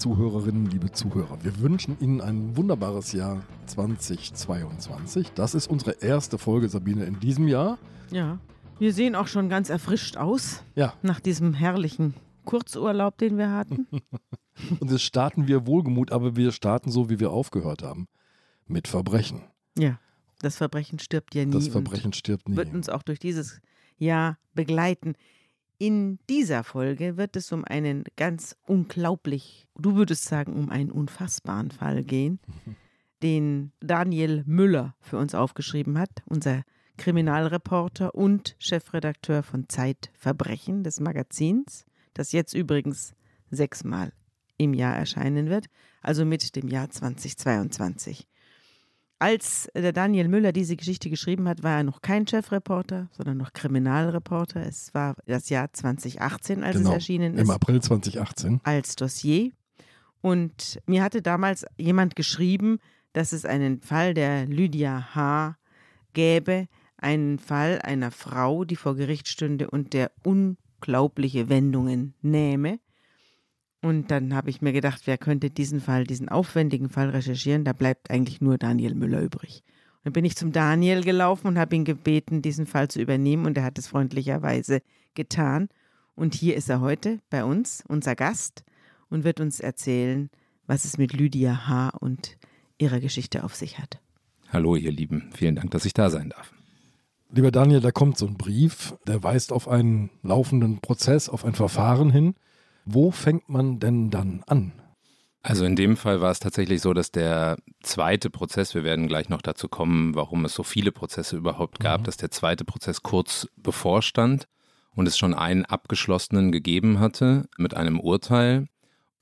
liebe Zuhörerinnen, liebe Zuhörer, wir wünschen Ihnen ein wunderbares Jahr 2022. Das ist unsere erste Folge, Sabine, in diesem Jahr. Ja, wir sehen auch schon ganz erfrischt aus. Ja. Nach diesem herrlichen Kurzurlaub, den wir hatten. Und jetzt starten wir wohlgemut, aber wir starten so, wie wir aufgehört haben. Mit Verbrechen. Ja, das Verbrechen stirbt ja nie. Das Verbrechen stirbt nie. Wird uns auch durch dieses Jahr begleiten. In dieser Folge wird es um einen ganz unglaublich, du würdest sagen, um einen unfassbaren Fall gehen, den Daniel Müller für uns aufgeschrieben hat, unser Kriminalreporter und Chefredakteur von Zeitverbrechen des Magazins, das jetzt übrigens sechsmal im Jahr erscheinen wird, also mit dem Jahr 2022. Als der Daniel Müller diese Geschichte geschrieben hat, war er noch kein Chefreporter, sondern noch Kriminalreporter. Es war das Jahr 2018, als genau, es erschienen ist. Im April 2018. Als Dossier. Und mir hatte damals jemand geschrieben, dass es einen Fall der Lydia H. gäbe, einen Fall einer Frau, die vor Gericht stünde und der unglaubliche Wendungen nähme. Und dann habe ich mir gedacht, wer könnte diesen Fall, diesen aufwendigen Fall recherchieren? Da bleibt eigentlich nur Daniel Müller übrig. Und dann bin ich zum Daniel gelaufen und habe ihn gebeten, diesen Fall zu übernehmen. Und er hat es freundlicherweise getan. Und hier ist er heute bei uns, unser Gast, und wird uns erzählen, was es mit Lydia H. und ihrer Geschichte auf sich hat. Hallo, ihr Lieben. Vielen Dank, dass ich da sein darf. Lieber Daniel, da kommt so ein Brief, der weist auf einen laufenden Prozess, auf ein Verfahren hin. Wo fängt man denn dann an? Also in dem Fall war es tatsächlich so, dass der zweite Prozess, wir werden gleich noch dazu kommen, warum es so viele Prozesse überhaupt gab, mhm. dass der zweite Prozess kurz bevorstand und es schon einen abgeschlossenen gegeben hatte mit einem Urteil.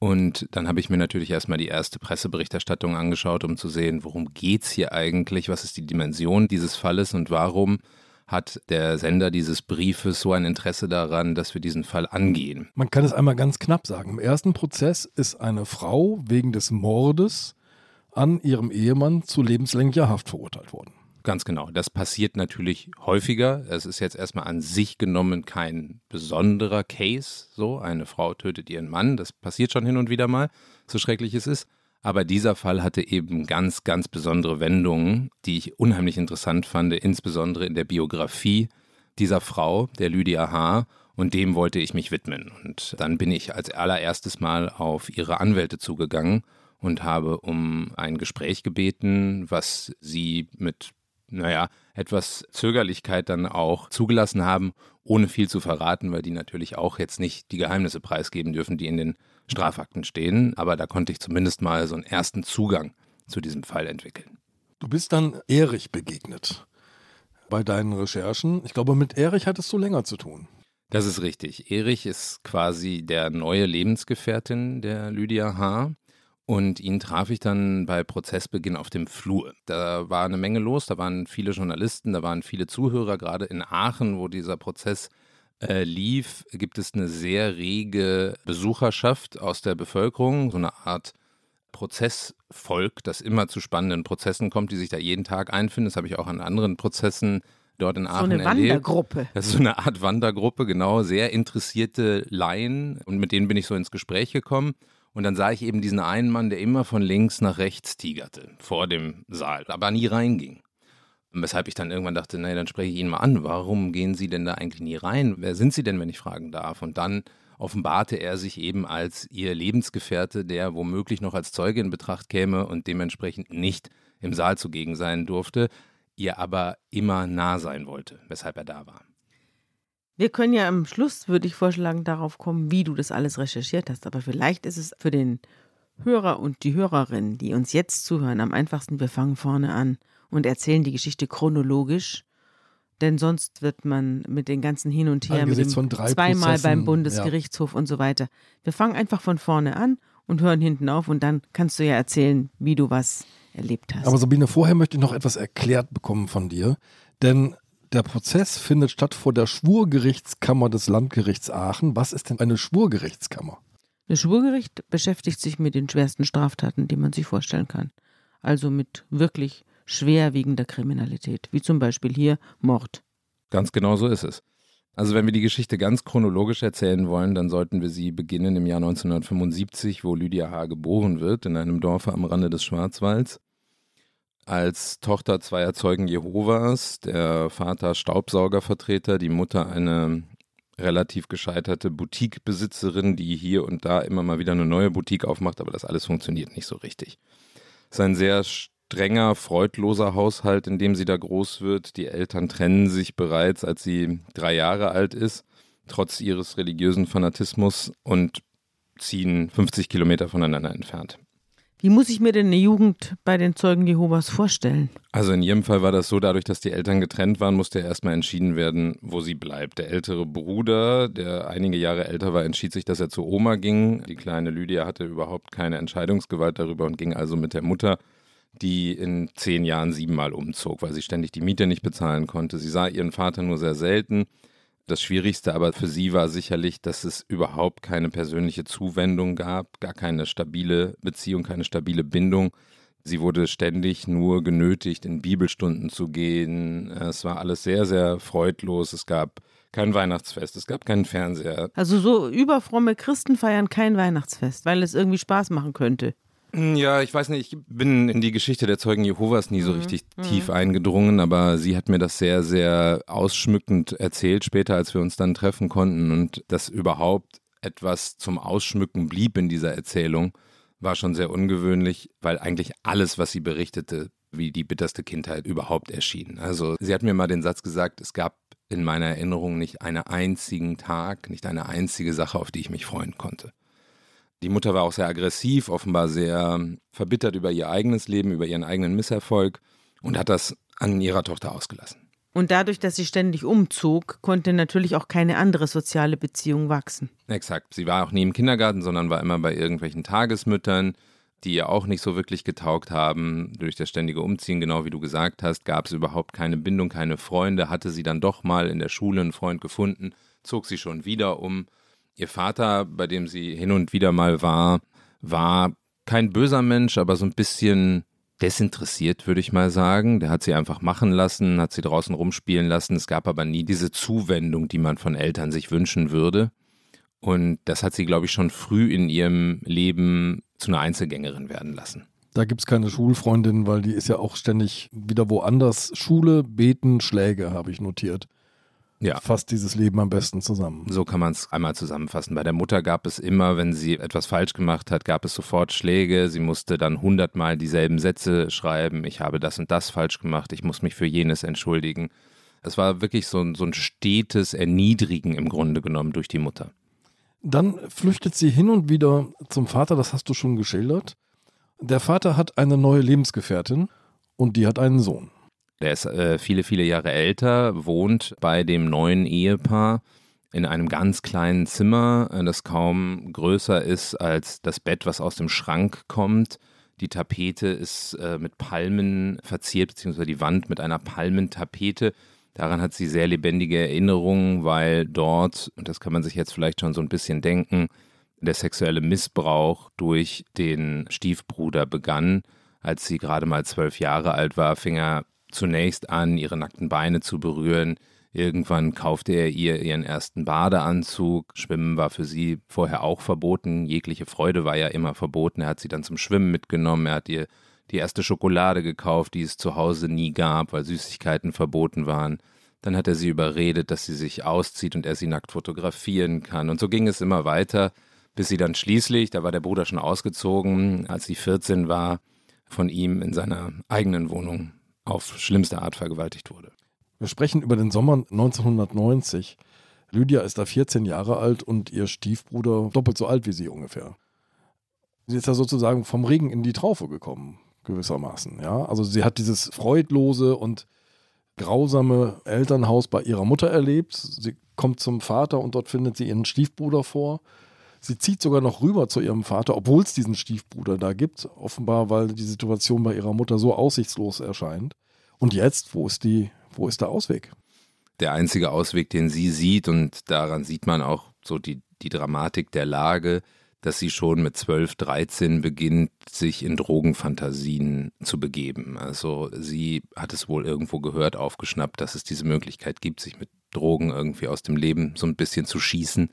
Und dann habe ich mir natürlich erstmal die erste Presseberichterstattung angeschaut, um zu sehen, worum geht es hier eigentlich, was ist die Dimension dieses Falles und warum hat der Sender dieses Briefes so ein Interesse daran, dass wir diesen Fall angehen. Man kann es einmal ganz knapp sagen. Im ersten Prozess ist eine Frau wegen des Mordes an ihrem Ehemann zu lebenslänglicher Haft verurteilt worden. Ganz genau. Das passiert natürlich häufiger. Es ist jetzt erstmal an sich genommen kein besonderer Case. So, eine Frau tötet ihren Mann. Das passiert schon hin und wieder mal, so schrecklich es ist. Aber dieser Fall hatte eben ganz, ganz besondere Wendungen, die ich unheimlich interessant fand, insbesondere in der Biografie dieser Frau, der Lydia H. Und dem wollte ich mich widmen. Und dann bin ich als allererstes Mal auf ihre Anwälte zugegangen und habe um ein Gespräch gebeten, was sie mit, naja, etwas Zögerlichkeit dann auch zugelassen haben, ohne viel zu verraten, weil die natürlich auch jetzt nicht die Geheimnisse preisgeben dürfen, die in den Strafakten stehen, aber da konnte ich zumindest mal so einen ersten Zugang zu diesem Fall entwickeln. Du bist dann Erich begegnet bei deinen Recherchen. Ich glaube, mit Erich hattest du länger zu tun. Das ist richtig. Erich ist quasi der neue Lebensgefährtin der Lydia H. Und ihn traf ich dann bei Prozessbeginn auf dem Flur. Da war eine Menge los, da waren viele Journalisten, da waren viele Zuhörer, gerade in Aachen, wo dieser Prozess äh, lief, gibt es eine sehr rege Besucherschaft aus der Bevölkerung, so eine Art Prozessvolk, das immer zu spannenden Prozessen kommt, die sich da jeden Tag einfinden. Das habe ich auch an anderen Prozessen dort in Aachen erlebt. So eine erlebt. Wandergruppe. Das ist so eine Art Wandergruppe, genau. Sehr interessierte Laien und mit denen bin ich so ins Gespräch gekommen. Und dann sah ich eben diesen einen Mann, der immer von links nach rechts tigerte vor dem Saal, aber nie reinging. Weshalb ich dann irgendwann dachte, naja, dann spreche ich ihn mal an. Warum gehen Sie denn da eigentlich nie rein? Wer sind Sie denn, wenn ich fragen darf? Und dann offenbarte er sich eben als Ihr Lebensgefährte, der womöglich noch als Zeuge in Betracht käme und dementsprechend nicht im Saal zugegen sein durfte, ihr aber immer nah sein wollte, weshalb er da war. Wir können ja am Schluss, würde ich vorschlagen, darauf kommen, wie du das alles recherchiert hast. Aber vielleicht ist es für den Hörer und die Hörerin, die uns jetzt zuhören, am einfachsten, wir fangen vorne an und erzählen die Geschichte chronologisch. Denn sonst wird man mit den ganzen Hin und Her, mit dem zweimal Prozessen, beim Bundesgerichtshof ja. und so weiter. Wir fangen einfach von vorne an und hören hinten auf und dann kannst du ja erzählen, wie du was erlebt hast. Aber Sabine, vorher möchte ich noch etwas erklärt bekommen von dir. Denn der Prozess findet statt vor der Schwurgerichtskammer des Landgerichts Aachen. Was ist denn eine Schwurgerichtskammer? Das Schwurgericht beschäftigt sich mit den schwersten Straftaten, die man sich vorstellen kann. Also mit wirklich schwerwiegender Kriminalität, wie zum Beispiel hier Mord. Ganz genau so ist es. Also wenn wir die Geschichte ganz chronologisch erzählen wollen, dann sollten wir sie beginnen im Jahr 1975, wo Lydia H. geboren wird, in einem Dorf am Rande des Schwarzwalds. Als Tochter zweier Zeugen Jehovas, der Vater Staubsaugervertreter, die Mutter eine relativ gescheiterte Boutiquebesitzerin, die hier und da immer mal wieder eine neue Boutique aufmacht, aber das alles funktioniert nicht so richtig. Es ist ein sehr strenger, freudloser Haushalt, in dem sie da groß wird. Die Eltern trennen sich bereits, als sie drei Jahre alt ist, trotz ihres religiösen Fanatismus und ziehen 50 Kilometer voneinander entfernt. Wie muss ich mir denn eine Jugend bei den Zeugen Jehovas vorstellen? Also in jedem Fall war das so, dadurch, dass die Eltern getrennt waren, musste erstmal entschieden werden, wo sie bleibt. Der ältere Bruder, der einige Jahre älter war, entschied sich, dass er zu Oma ging. Die kleine Lydia hatte überhaupt keine Entscheidungsgewalt darüber und ging also mit der Mutter, die in zehn Jahren siebenmal umzog, weil sie ständig die Miete nicht bezahlen konnte. Sie sah ihren Vater nur sehr selten. Das Schwierigste aber für sie war sicherlich, dass es überhaupt keine persönliche Zuwendung gab, gar keine stabile Beziehung, keine stabile Bindung. Sie wurde ständig nur genötigt, in Bibelstunden zu gehen. Es war alles sehr, sehr freudlos. Es gab kein Weihnachtsfest, es gab keinen Fernseher. Also so überfromme Christen feiern kein Weihnachtsfest, weil es irgendwie Spaß machen könnte. Hm, ja, ich weiß nicht, ich bin in die Geschichte der Zeugen Jehovas nie so mhm. richtig mhm. tief eingedrungen, aber sie hat mir das sehr, sehr ausschmückend erzählt später, als wir uns dann treffen konnten und dass überhaupt etwas zum Ausschmücken blieb in dieser Erzählung, war schon sehr ungewöhnlich, weil eigentlich alles, was sie berichtete, wie die bitterste Kindheit überhaupt erschien. Also sie hat mir mal den Satz gesagt, es gab in meiner Erinnerung nicht einen einzigen Tag, nicht eine einzige Sache, auf die ich mich freuen konnte. Die Mutter war auch sehr aggressiv, offenbar sehr verbittert über ihr eigenes Leben, über ihren eigenen Misserfolg und hat das an ihrer Tochter ausgelassen. Und dadurch, dass sie ständig umzog, konnte natürlich auch keine andere soziale Beziehung wachsen. Exakt. Sie war auch nie im Kindergarten, sondern war immer bei irgendwelchen Tagesmüttern, die ihr auch nicht so wirklich getaugt haben. Durch das ständige Umziehen, genau wie du gesagt hast, gab es überhaupt keine Bindung, keine Freunde. Hatte sie dann doch mal in der Schule einen Freund gefunden, zog sie schon wieder um. Ihr Vater, bei dem sie hin und wieder mal war, war kein böser Mensch, aber so ein bisschen desinteressiert, würde ich mal sagen. Der hat sie einfach machen lassen, hat sie draußen rumspielen lassen. Es gab aber nie diese Zuwendung, die man von Eltern sich wünschen würde. Und das hat sie, glaube ich, schon früh in ihrem Leben zu einer Einzelgängerin werden lassen. Da gibt es keine Schulfreundin, weil die ist ja auch ständig wieder woanders. Schule, Beten, Schläge, habe ich notiert ja. fasst dieses Leben am besten zusammen. So kann man es einmal zusammenfassen. Bei der Mutter gab es immer, wenn sie etwas falsch gemacht hat, gab es sofort Schläge. Sie musste dann hundertmal dieselben Sätze schreiben. Ich habe das und das falsch gemacht. Ich muss mich für jenes entschuldigen. Es war wirklich so, so ein stetes Erniedrigen im Grunde genommen durch die Mutter. Dann flüchtet sie hin und wieder zum Vater, das hast du schon geschildert. Der Vater hat eine neue Lebensgefährtin und die hat einen Sohn. Der ist äh, viele, viele Jahre älter, wohnt bei dem neuen Ehepaar in einem ganz kleinen Zimmer, äh, das kaum größer ist als das Bett, was aus dem Schrank kommt. Die Tapete ist äh, mit Palmen verziert, beziehungsweise die Wand mit einer Palmentapete. Daran hat sie sehr lebendige Erinnerungen, weil dort, und das kann man sich jetzt vielleicht schon so ein bisschen denken, der sexuelle Missbrauch durch den Stiefbruder begann. Als sie gerade mal zwölf Jahre alt war, fing er zunächst an, ihre nackten Beine zu berühren. Irgendwann kaufte er ihr ihren ersten Badeanzug. Schwimmen war für sie vorher auch verboten. Jegliche Freude war ja immer verboten. Er hat sie dann zum Schwimmen mitgenommen. Er hat ihr die erste Schokolade gekauft, die es zu Hause nie gab, weil Süßigkeiten verboten waren. Dann hat er sie überredet, dass sie sich auszieht und er sie nackt fotografieren kann. Und so ging es immer weiter, bis sie dann schließlich, da war der Bruder schon ausgezogen, als sie 14 war, von ihm in seiner eigenen Wohnung auf schlimmste Art vergewaltigt wurde. Wir sprechen über den Sommer 1990. Lydia ist da 14 Jahre alt und ihr Stiefbruder doppelt so alt wie sie ungefähr. Sie ist da sozusagen vom Regen in die Traufe gekommen, gewissermaßen. Ja? Also sie hat dieses freudlose und grausame Elternhaus bei ihrer Mutter erlebt. Sie kommt zum Vater und dort findet sie ihren Stiefbruder vor. Sie zieht sogar noch rüber zu ihrem Vater, obwohl es diesen Stiefbruder da gibt. Offenbar, weil die Situation bei ihrer Mutter so aussichtslos erscheint. Und jetzt, wo ist die, wo ist der Ausweg? Der einzige Ausweg, den sie sieht, und daran sieht man auch so die, die Dramatik der Lage, dass sie schon mit 12, 13 beginnt, sich in Drogenfantasien zu begeben. Also sie hat es wohl irgendwo gehört, aufgeschnappt, dass es diese Möglichkeit gibt, sich mit Drogen irgendwie aus dem Leben so ein bisschen zu schießen.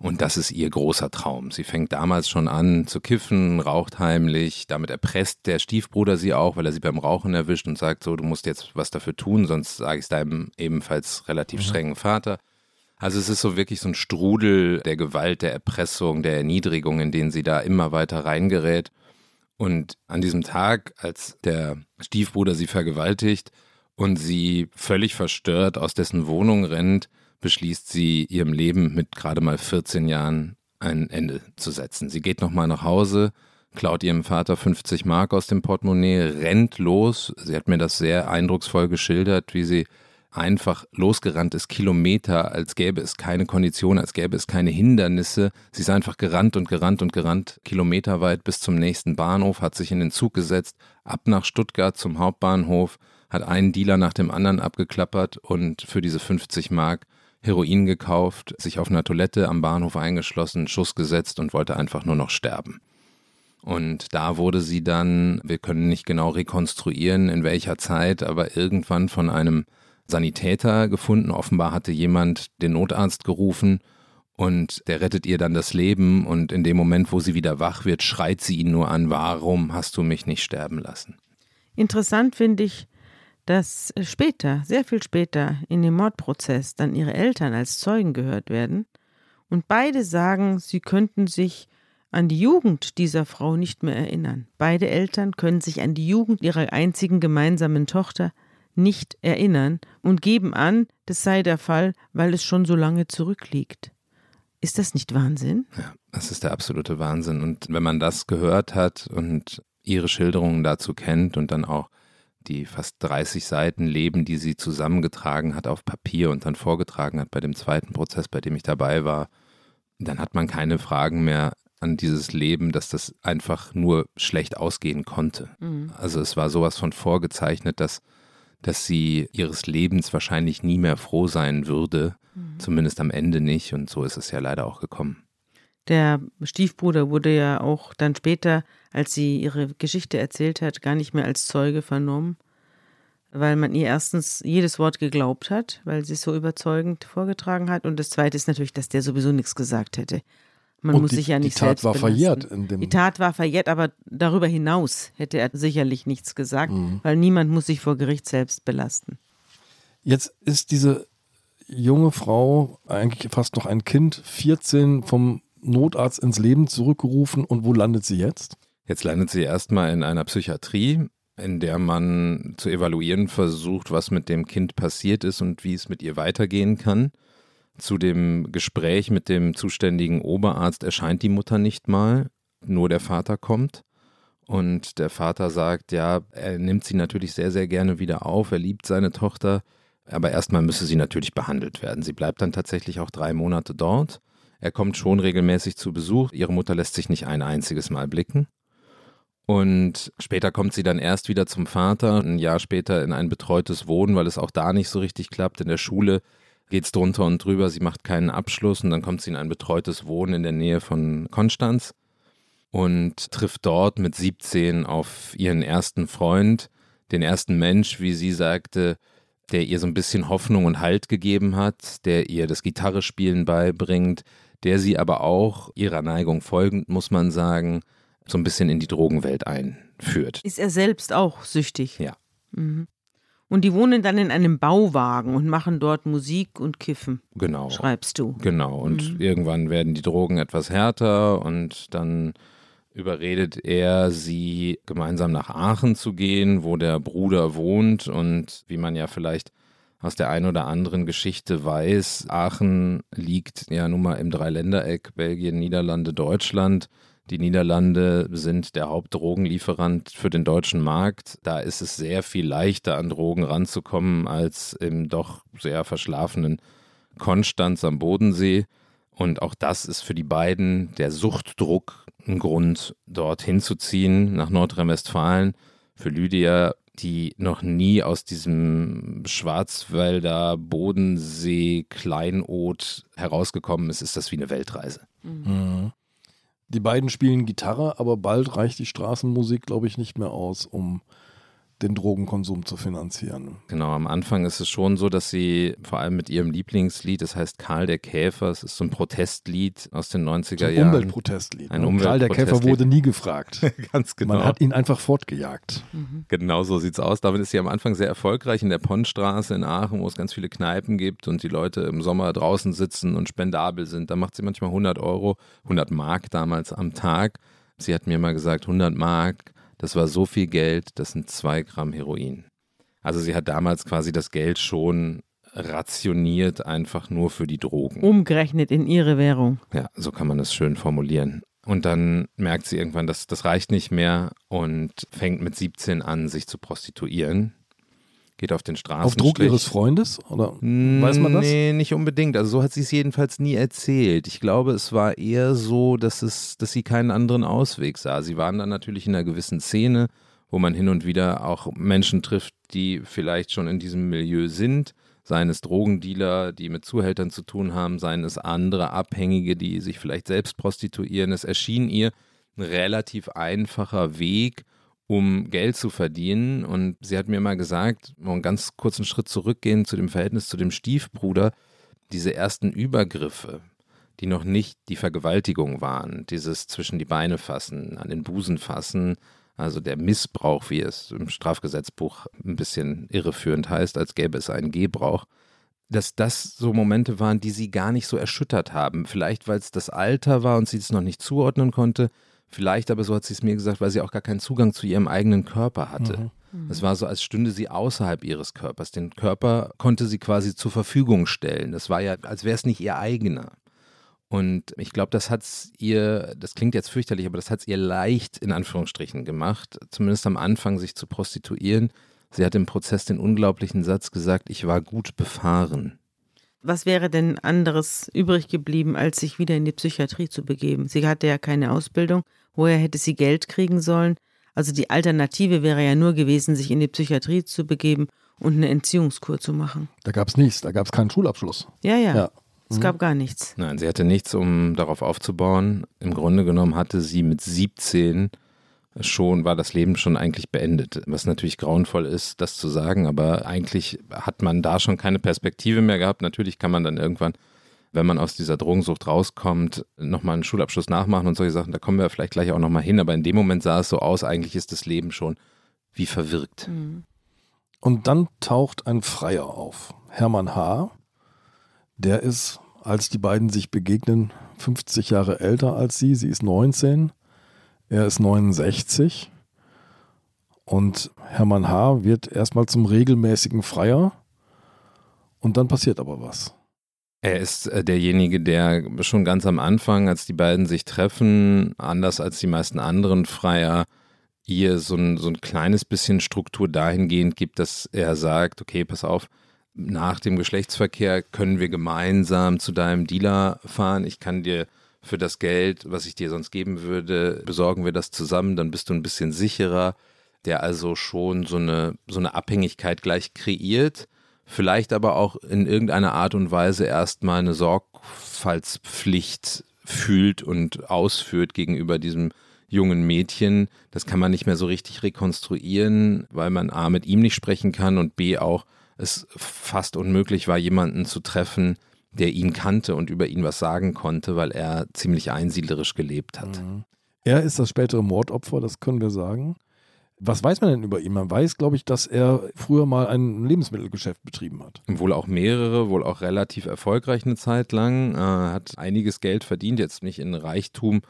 Und das ist ihr großer Traum. Sie fängt damals schon an zu kiffen, raucht heimlich. Damit erpresst der Stiefbruder sie auch, weil er sie beim Rauchen erwischt und sagt so, du musst jetzt was dafür tun, sonst sage ich es deinem ebenfalls relativ mhm. strengen Vater. Also es ist so wirklich so ein Strudel der Gewalt, der Erpressung, der Erniedrigung, in den sie da immer weiter reingerät. Und an diesem Tag, als der Stiefbruder sie vergewaltigt und sie völlig verstört aus dessen Wohnung rennt, beschließt sie, ihrem Leben mit gerade mal 14 Jahren ein Ende zu setzen. Sie geht nochmal nach Hause, klaut ihrem Vater 50 Mark aus dem Portemonnaie, rennt los. Sie hat mir das sehr eindrucksvoll geschildert, wie sie einfach losgerannt ist, Kilometer, als gäbe es keine Kondition, als gäbe es keine Hindernisse. Sie ist einfach gerannt und gerannt und gerannt, kilometerweit bis zum nächsten Bahnhof, hat sich in den Zug gesetzt, ab nach Stuttgart zum Hauptbahnhof, hat einen Dealer nach dem anderen abgeklappert und für diese 50 Mark Heroin gekauft, sich auf einer Toilette am Bahnhof eingeschlossen, Schuss gesetzt und wollte einfach nur noch sterben. Und da wurde sie dann, wir können nicht genau rekonstruieren, in welcher Zeit, aber irgendwann von einem Sanitäter gefunden. Offenbar hatte jemand den Notarzt gerufen und der rettet ihr dann das Leben. Und in dem Moment, wo sie wieder wach wird, schreit sie ihn nur an, warum hast du mich nicht sterben lassen? Interessant finde ich, dass später, sehr viel später, in dem Mordprozess dann ihre Eltern als Zeugen gehört werden und beide sagen, sie könnten sich an die Jugend dieser Frau nicht mehr erinnern. Beide Eltern können sich an die Jugend ihrer einzigen gemeinsamen Tochter nicht erinnern und geben an, das sei der Fall, weil es schon so lange zurückliegt. Ist das nicht Wahnsinn? Ja, das ist der absolute Wahnsinn. Und wenn man das gehört hat und ihre Schilderungen dazu kennt und dann auch die fast 30 Seiten Leben, die sie zusammengetragen hat auf Papier und dann vorgetragen hat bei dem zweiten Prozess, bei dem ich dabei war, dann hat man keine Fragen mehr an dieses Leben, dass das einfach nur schlecht ausgehen konnte. Mhm. Also es war sowas von vorgezeichnet, dass, dass sie ihres Lebens wahrscheinlich nie mehr froh sein würde, mhm. zumindest am Ende nicht und so ist es ja leider auch gekommen. Der Stiefbruder wurde ja auch dann später, als sie ihre Geschichte erzählt hat, gar nicht mehr als Zeuge vernommen, weil man ihr erstens jedes Wort geglaubt hat, weil sie es so überzeugend vorgetragen hat. Und das Zweite ist natürlich, dass der sowieso nichts gesagt hätte. Man Und muss die, sich ja nicht Die Tat war belasten. verjährt. In dem die Tat war verjährt, aber darüber hinaus hätte er sicherlich nichts gesagt, mhm. weil niemand muss sich vor Gericht selbst belasten. Jetzt ist diese junge Frau eigentlich fast noch ein Kind, 14 vom Notarzt ins Leben zurückgerufen und wo landet sie jetzt? Jetzt landet sie erstmal in einer Psychiatrie, in der man zu evaluieren versucht, was mit dem Kind passiert ist und wie es mit ihr weitergehen kann. Zu dem Gespräch mit dem zuständigen Oberarzt erscheint die Mutter nicht mal, nur der Vater kommt. Und der Vater sagt, ja, er nimmt sie natürlich sehr, sehr gerne wieder auf, er liebt seine Tochter, aber erstmal müsse sie natürlich behandelt werden. Sie bleibt dann tatsächlich auch drei Monate dort er kommt schon regelmäßig zu Besuch. Ihre Mutter lässt sich nicht ein einziges Mal blicken. Und später kommt sie dann erst wieder zum Vater, ein Jahr später in ein betreutes Wohnen, weil es auch da nicht so richtig klappt. In der Schule geht es drunter und drüber, sie macht keinen Abschluss und dann kommt sie in ein betreutes Wohnen in der Nähe von Konstanz und trifft dort mit 17 auf ihren ersten Freund, den ersten Mensch, wie sie sagte, der ihr so ein bisschen Hoffnung und Halt gegeben hat, der ihr das Gitarrespielen beibringt, der sie aber auch ihrer Neigung folgend, muss man sagen, so ein bisschen in die Drogenwelt einführt. Ist er selbst auch süchtig? Ja. Mhm. Und die wohnen dann in einem Bauwagen und machen dort Musik und Kiffen. Genau. Schreibst du. Genau. Und mhm. irgendwann werden die Drogen etwas härter und dann überredet er, sie gemeinsam nach Aachen zu gehen, wo der Bruder wohnt. Und wie man ja vielleicht aus der einen oder anderen Geschichte weiß, Aachen liegt ja nun mal im Dreiländereck Belgien, Niederlande, Deutschland. Die Niederlande sind der Hauptdrogenlieferant für den deutschen Markt. Da ist es sehr viel leichter, an Drogen ranzukommen als im doch sehr verschlafenen Konstanz am Bodensee. Und auch das ist für die beiden der Suchtdruck ein Grund, dorthin zu ziehen, nach Nordrhein-Westfalen. Für Lydia die noch nie aus diesem Schwarzwälder Bodensee Kleinod herausgekommen ist, ist das wie eine Weltreise. Mhm. Die beiden spielen Gitarre, aber bald reicht die Straßenmusik, glaube ich, nicht mehr aus, um den Drogenkonsum zu finanzieren. Genau, am Anfang ist es schon so, dass sie vor allem mit ihrem Lieblingslied, das heißt Karl der Käfer, es ist so ein Protestlied aus den 90er Ein Jahren. Umweltprotestlied. Ein ne? Karl der Käfer Umweltprotestlied. wurde nie gefragt. Ganz genau. Man hat ihn einfach fortgejagt. Genau so sieht's aus. Damit ist sie am Anfang sehr erfolgreich in der Ponnstraße in Aachen, wo es ganz viele Kneipen gibt und die Leute im Sommer draußen sitzen und spendabel sind. Da macht sie manchmal 100 Euro, 100 Mark damals am Tag. Sie hat mir mal gesagt, 100 Mark, das war so viel Geld, das sind zwei Gramm Heroin. Also sie hat damals quasi das Geld schon rationiert, einfach nur für die Drogen. Umgerechnet in ihre Währung. Ja, so kann man es schön formulieren. Und dann merkt sie irgendwann, dass das reicht nicht mehr und fängt mit 17 an, sich zu prostituieren. Geht auf den Straßen. Auf Druck ihres Freundes? Oder weiß man das? Nee, nicht unbedingt. Also so hat sie es jedenfalls nie erzählt. Ich glaube, es war eher so, dass es, dass sie keinen anderen Ausweg sah. Sie waren dann natürlich in einer gewissen Szene, wo man hin und wieder auch Menschen trifft, die vielleicht schon in diesem Milieu sind. Seien es Drogendealer, die mit Zuhältern zu tun haben, seien es andere Abhängige, die sich vielleicht selbst prostituieren. Es erschien ihr ein relativ einfacher Weg, um Geld zu verdienen. Und sie hat mir mal gesagt, mal einen ganz kurzen Schritt zurückgehen zu dem Verhältnis zu dem Stiefbruder, diese ersten Übergriffe, die noch nicht die Vergewaltigung waren, dieses zwischen die Beine fassen, an den Busen fassen, also der Missbrauch, wie es im Strafgesetzbuch ein bisschen irreführend heißt, als gäbe es einen Gebrauch, dass das so Momente waren, die sie gar nicht so erschüttert haben. Vielleicht, weil es das Alter war und sie es noch nicht zuordnen konnte. Vielleicht aber, so hat sie es mir gesagt, weil sie auch gar keinen Zugang zu ihrem eigenen Körper hatte. Es war so, als stünde sie außerhalb ihres Körpers. Den Körper konnte sie quasi zur Verfügung stellen. Das war ja, als wäre es nicht ihr eigener. Und ich glaube, das hat es ihr, das klingt jetzt fürchterlich, aber das hat es ihr leicht in Anführungsstrichen gemacht, zumindest am Anfang sich zu prostituieren. Sie hat im Prozess den unglaublichen Satz gesagt, ich war gut befahren. Was wäre denn anderes übrig geblieben, als sich wieder in die Psychiatrie zu begeben? Sie hatte ja keine Ausbildung. Woher hätte sie Geld kriegen sollen? Also die Alternative wäre ja nur gewesen, sich in die Psychiatrie zu begeben und eine Entziehungskur zu machen. Da gab es nichts, da gab es keinen Schulabschluss. Ja, ja. Ja. Es gab gar nichts. Nein, sie hatte nichts, um darauf aufzubauen. Im Grunde genommen hatte sie mit 17 schon, war das Leben schon eigentlich beendet. Was natürlich grauenvoll ist, das zu sagen, aber eigentlich hat man da schon keine Perspektive mehr gehabt. Natürlich kann man dann irgendwann, wenn man aus dieser Drogensucht rauskommt, nochmal einen Schulabschluss nachmachen und solche Sachen. Da kommen wir vielleicht gleich auch nochmal hin, aber in dem Moment sah es so aus, eigentlich ist das Leben schon wie verwirkt. Und dann taucht ein Freier auf, Hermann H. Der ist, als die beiden sich begegnen, 50 Jahre älter als sie. Sie ist 19, er ist 69. Und Hermann H. wird erstmal zum regelmäßigen Freier. Und dann passiert aber was. Er ist äh, derjenige, der schon ganz am Anfang, als die beiden sich treffen, anders als die meisten anderen Freier, ihr so ein, so ein kleines bisschen Struktur dahingehend gibt, dass er sagt, okay, pass auf, nach dem Geschlechtsverkehr können wir gemeinsam zu deinem Dealer fahren. Ich kann dir für das Geld, was ich dir sonst geben würde, besorgen wir das zusammen, dann bist du ein bisschen sicherer. Der also schon so eine, so eine Abhängigkeit gleich kreiert, vielleicht aber auch in irgendeiner Art und Weise erstmal eine Sorgfaltspflicht fühlt und ausführt gegenüber diesem jungen Mädchen. Das kann man nicht mehr so richtig rekonstruieren, weil man A mit ihm nicht sprechen kann und B auch es fast unmöglich war, jemanden zu treffen, der ihn kannte und über ihn was sagen konnte, weil er ziemlich einsiedlerisch gelebt hat. Er ist das spätere Mordopfer, das können wir sagen. Was weiß man denn über ihn? Man weiß, glaube ich, dass er früher mal ein Lebensmittelgeschäft betrieben hat. Wohl auch mehrere, wohl auch relativ erfolgreich eine Zeit lang, äh, hat einiges Geld verdient, jetzt nicht in Reichtum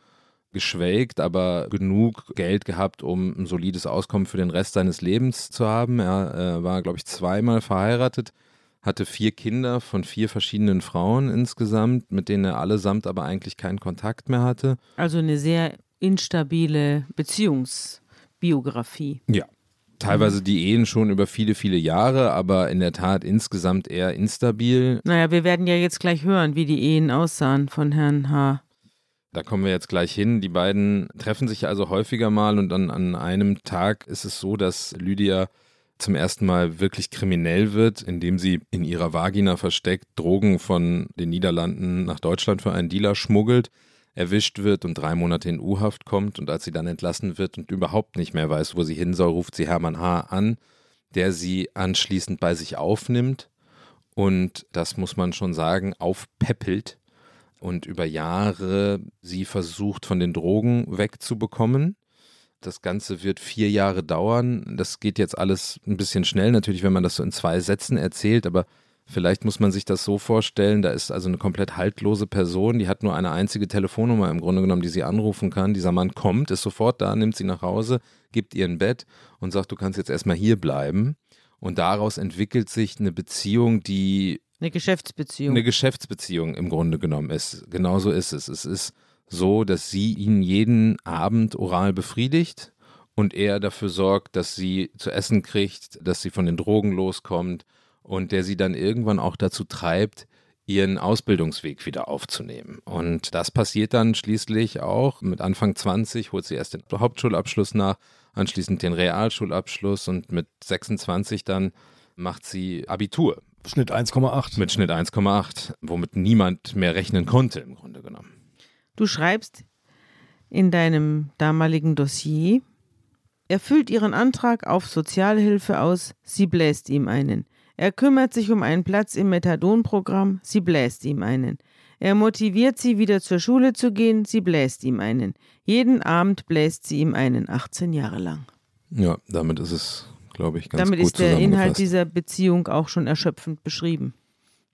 geschwelgt, aber genug Geld gehabt, um ein solides Auskommen für den Rest seines Lebens zu haben. Er äh, war, glaube ich, zweimal verheiratet, hatte vier Kinder von vier verschiedenen Frauen insgesamt, mit denen er allesamt aber eigentlich keinen Kontakt mehr hatte. Also eine sehr instabile Beziehungsbiografie. Ja. Teilweise die Ehen schon über viele, viele Jahre, aber in der Tat insgesamt eher instabil. Naja, wir werden ja jetzt gleich hören, wie die Ehen aussahen von Herrn H. Da kommen wir jetzt gleich hin. Die beiden treffen sich also häufiger mal und dann an einem Tag ist es so, dass Lydia zum ersten Mal wirklich kriminell wird, indem sie in ihrer Vagina versteckt Drogen von den Niederlanden nach Deutschland für einen Dealer schmuggelt. Erwischt wird und drei Monate in U-Haft kommt und als sie dann entlassen wird und überhaupt nicht mehr weiß, wo sie hin soll, ruft sie Hermann H. an, der sie anschließend bei sich aufnimmt und das muss man schon sagen, aufpeppelt und über Jahre sie versucht, von den Drogen wegzubekommen. Das Ganze wird vier Jahre dauern. Das geht jetzt alles ein bisschen schnell, natürlich, wenn man das so in zwei Sätzen erzählt, aber vielleicht muss man sich das so vorstellen, da ist also eine komplett haltlose Person, die hat nur eine einzige Telefonnummer im Grunde genommen, die sie anrufen kann. Dieser Mann kommt, ist sofort da, nimmt sie nach Hause, gibt ihr ein Bett und sagt, du kannst jetzt erstmal hier bleiben. Und daraus entwickelt sich eine Beziehung, die eine Geschäftsbeziehung. Eine Geschäftsbeziehung im Grunde genommen ist. Genauso ist es. Es ist so, dass sie ihn jeden Abend oral befriedigt und er dafür sorgt, dass sie zu essen kriegt, dass sie von den Drogen loskommt und der sie dann irgendwann auch dazu treibt, ihren Ausbildungsweg wieder aufzunehmen. Und das passiert dann schließlich auch. Mit Anfang 20 holt sie erst den Hauptschulabschluss nach, anschließend den Realschulabschluss und mit 26 dann macht sie Abitur. Schnitt 1,8. Mit Schnitt 1,8, womit niemand mehr rechnen konnte im Grunde genommen. Du schreibst in deinem damaligen Dossier, er füllt ihren Antrag auf Sozialhilfe aus, sie bläst ihm einen. Er kümmert sich um einen Platz im Methadonprogramm, sie bläst ihm einen. Er motiviert sie, wieder zur Schule zu gehen, sie bläst ihm einen. Jeden Abend bläst sie ihm einen, 18 Jahre lang. Ja, damit ist es glaube ich, ganz Damit gut ist der Inhalt dieser Beziehung auch schon erschöpfend beschrieben.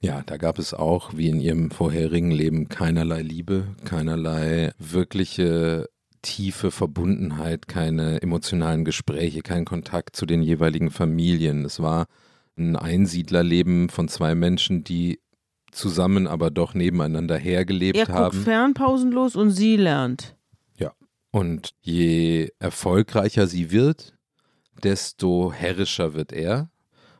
Ja, da gab es auch, wie in ihrem vorherigen Leben, keinerlei Liebe, keinerlei wirkliche tiefe Verbundenheit, keine emotionalen Gespräche, kein Kontakt zu den jeweiligen Familien. Es war ein Einsiedlerleben von zwei Menschen, die zusammen, aber doch nebeneinander hergelebt er haben. Er guckt fernpausenlos und sie lernt. Ja. Und je erfolgreicher sie wird, desto herrischer wird er,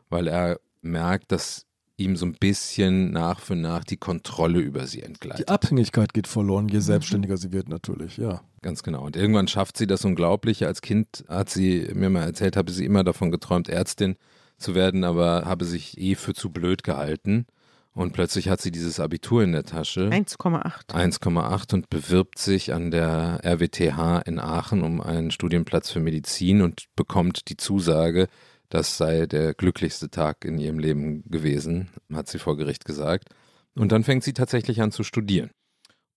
weil er merkt, dass ihm so ein bisschen nach für nach die Kontrolle über sie entgleitet. Die Abhängigkeit geht verloren, je selbstständiger sie wird natürlich, ja. Ganz genau. Und irgendwann schafft sie das Unglaubliche. Als Kind hat sie mir mal erzählt, habe sie immer davon geträumt, Ärztin zu werden, aber habe sich eh für zu blöd gehalten. Und plötzlich hat sie dieses Abitur in der Tasche. 1,8. 1,8 und bewirbt sich an der RWTH in Aachen um einen Studienplatz für Medizin und bekommt die Zusage, das sei der glücklichste Tag in ihrem Leben gewesen, hat sie vor Gericht gesagt. Und dann fängt sie tatsächlich an zu studieren.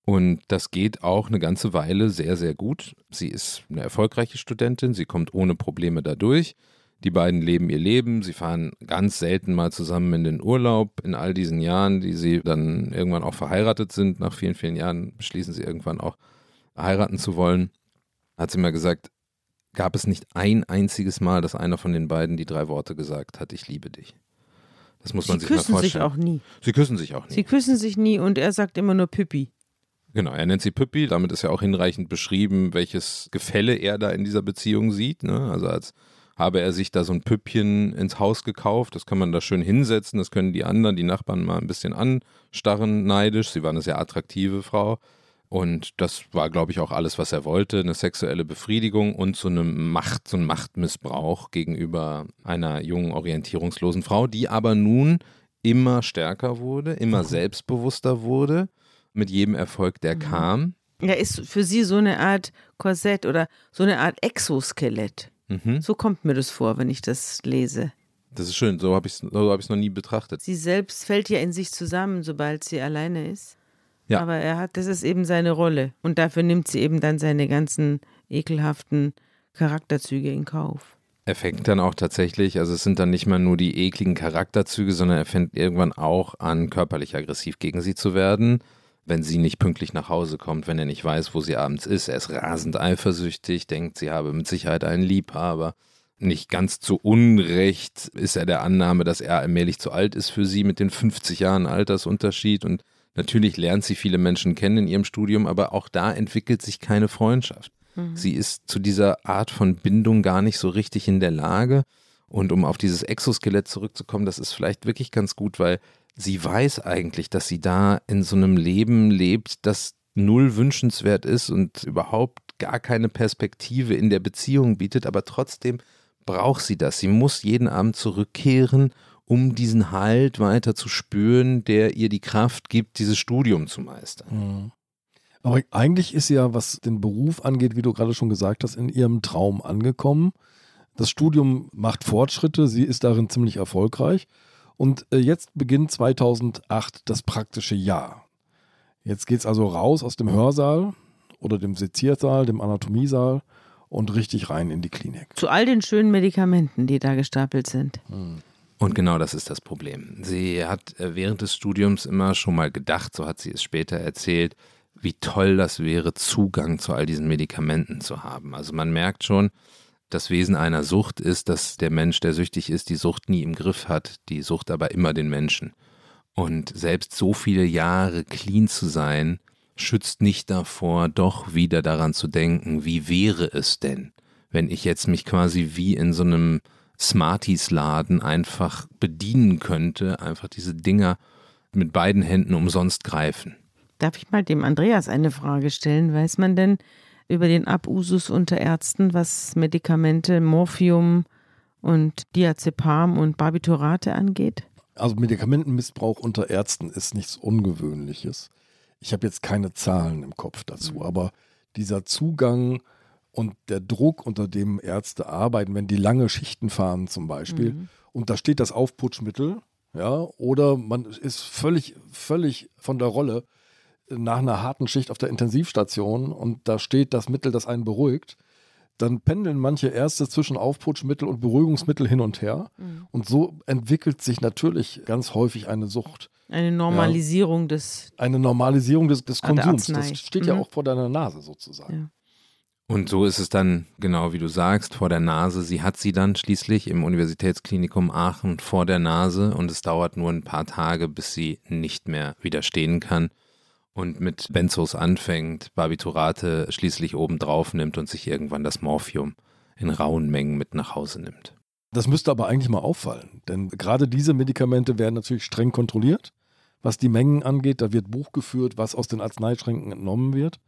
Und das geht auch eine ganze Weile sehr, sehr gut. Sie ist eine erfolgreiche Studentin, sie kommt ohne Probleme dadurch. Die beiden leben ihr Leben, sie fahren ganz selten mal zusammen in den Urlaub. In all diesen Jahren, die sie dann irgendwann auch verheiratet sind, nach vielen, vielen Jahren beschließen sie irgendwann auch heiraten zu wollen, hat sie mir gesagt, gab es nicht ein einziges Mal, dass einer von den beiden die drei Worte gesagt hat, ich liebe dich. Das muss man sie sich mal vorstellen. Sie küssen sich auch nie. Sie küssen sich auch nie. Sie küssen sich nie und er sagt immer nur Püppi. Genau, er nennt sie Püppi, damit ist ja auch hinreichend beschrieben, welches Gefälle er da in dieser Beziehung sieht. Ne? Also als habe er sich da so ein Püppchen ins Haus gekauft. Das kann man da schön hinsetzen. Das können die anderen, die Nachbarn mal ein bisschen anstarren, neidisch. Sie war eine sehr attraktive Frau. Und das war, glaube ich, auch alles, was er wollte. Eine sexuelle Befriedigung und so eine Macht, so ein Machtmissbrauch gegenüber einer jungen, orientierungslosen Frau, die aber nun immer stärker wurde, immer mhm. selbstbewusster wurde, mit jedem Erfolg, der mhm. kam. Ja, ist für sie so eine Art Korsett oder so eine Art Exoskelett. Mhm. So kommt mir das vor, wenn ich das lese. Das ist schön, so habe ich es so hab noch nie betrachtet. Sie selbst fällt ja in sich zusammen, sobald sie alleine ist. Ja. Aber er hat, das ist eben seine Rolle. Und dafür nimmt sie eben dann seine ganzen ekelhaften Charakterzüge in Kauf. Er fängt dann auch tatsächlich, also es sind dann nicht mehr nur die ekligen Charakterzüge, sondern er fängt irgendwann auch an, körperlich aggressiv gegen sie zu werden wenn sie nicht pünktlich nach Hause kommt, wenn er nicht weiß, wo sie abends ist. Er ist rasend eifersüchtig, denkt, sie habe mit Sicherheit einen Liebhaber. Nicht ganz zu Unrecht ist er der Annahme, dass er allmählich zu alt ist für sie mit den 50 Jahren Altersunterschied. Und natürlich lernt sie viele Menschen kennen in ihrem Studium, aber auch da entwickelt sich keine Freundschaft. Mhm. Sie ist zu dieser Art von Bindung gar nicht so richtig in der Lage. Und um auf dieses Exoskelett zurückzukommen, das ist vielleicht wirklich ganz gut, weil sie weiß eigentlich, dass sie da in so einem Leben lebt, das null wünschenswert ist und überhaupt gar keine Perspektive in der Beziehung bietet, aber trotzdem braucht sie das. Sie muss jeden Abend zurückkehren, um diesen Halt weiter zu spüren, der ihr die Kraft gibt, dieses Studium zu meistern. Mhm. Aber eigentlich ist sie ja, was den Beruf angeht, wie du gerade schon gesagt hast, in ihrem Traum angekommen. Das Studium macht Fortschritte, sie ist darin ziemlich erfolgreich. Und äh, jetzt beginnt 2008 das praktische Jahr. Jetzt geht es also raus aus dem Hörsaal oder dem Seziersaal, dem Anatomiesaal und richtig rein in die Klinik. Zu all den schönen Medikamenten, die da gestapelt sind. Hm. Und genau das ist das Problem. Sie hat äh, während des Studiums immer schon mal gedacht, so hat sie es später erzählt, wie toll das wäre, Zugang zu all diesen Medikamenten zu haben. Also man merkt schon, das Wesen einer Sucht ist, dass der Mensch, der süchtig ist, die Sucht nie im Griff hat, die Sucht aber immer den Menschen. Und selbst so viele Jahre clean zu sein, schützt nicht davor, doch wieder daran zu denken, wie wäre es denn, wenn ich jetzt mich quasi wie in so einem Smarties-Laden einfach bedienen könnte, einfach diese Dinger mit beiden Händen umsonst greifen. Darf ich mal dem Andreas eine Frage stellen? Weiß man denn über den Abusus unter Ärzten, was Medikamente, Morphium und Diazepam und Barbiturate angeht? Also Medikamentenmissbrauch unter Ärzten ist nichts Ungewöhnliches. Ich habe jetzt keine Zahlen im Kopf dazu, mhm. aber dieser Zugang und der Druck, unter dem Ärzte arbeiten, wenn die lange Schichten fahren zum Beispiel, mhm. und da steht das Aufputschmittel, ja, oder man ist völlig, völlig von der Rolle nach einer harten Schicht auf der Intensivstation und da steht das Mittel, das einen beruhigt, dann pendeln manche Ärzte zwischen Aufputschmittel und Beruhigungsmittel hin und her. Mhm. Und so entwickelt sich natürlich ganz häufig eine Sucht. Eine Normalisierung ja. des. Eine Normalisierung des, des Konsums. Das steht mhm. ja auch vor deiner Nase sozusagen. Ja. Und so ist es dann, genau wie du sagst, vor der Nase. Sie hat sie dann schließlich im Universitätsklinikum Aachen vor der Nase und es dauert nur ein paar Tage, bis sie nicht mehr widerstehen kann und mit Benzos anfängt, Barbiturate schließlich obendrauf nimmt und sich irgendwann das Morphium in rauen Mengen mit nach Hause nimmt. Das müsste aber eigentlich mal auffallen, denn gerade diese Medikamente werden natürlich streng kontrolliert, was die Mengen angeht. Da wird Buch geführt, was aus den Arzneischränken entnommen wird.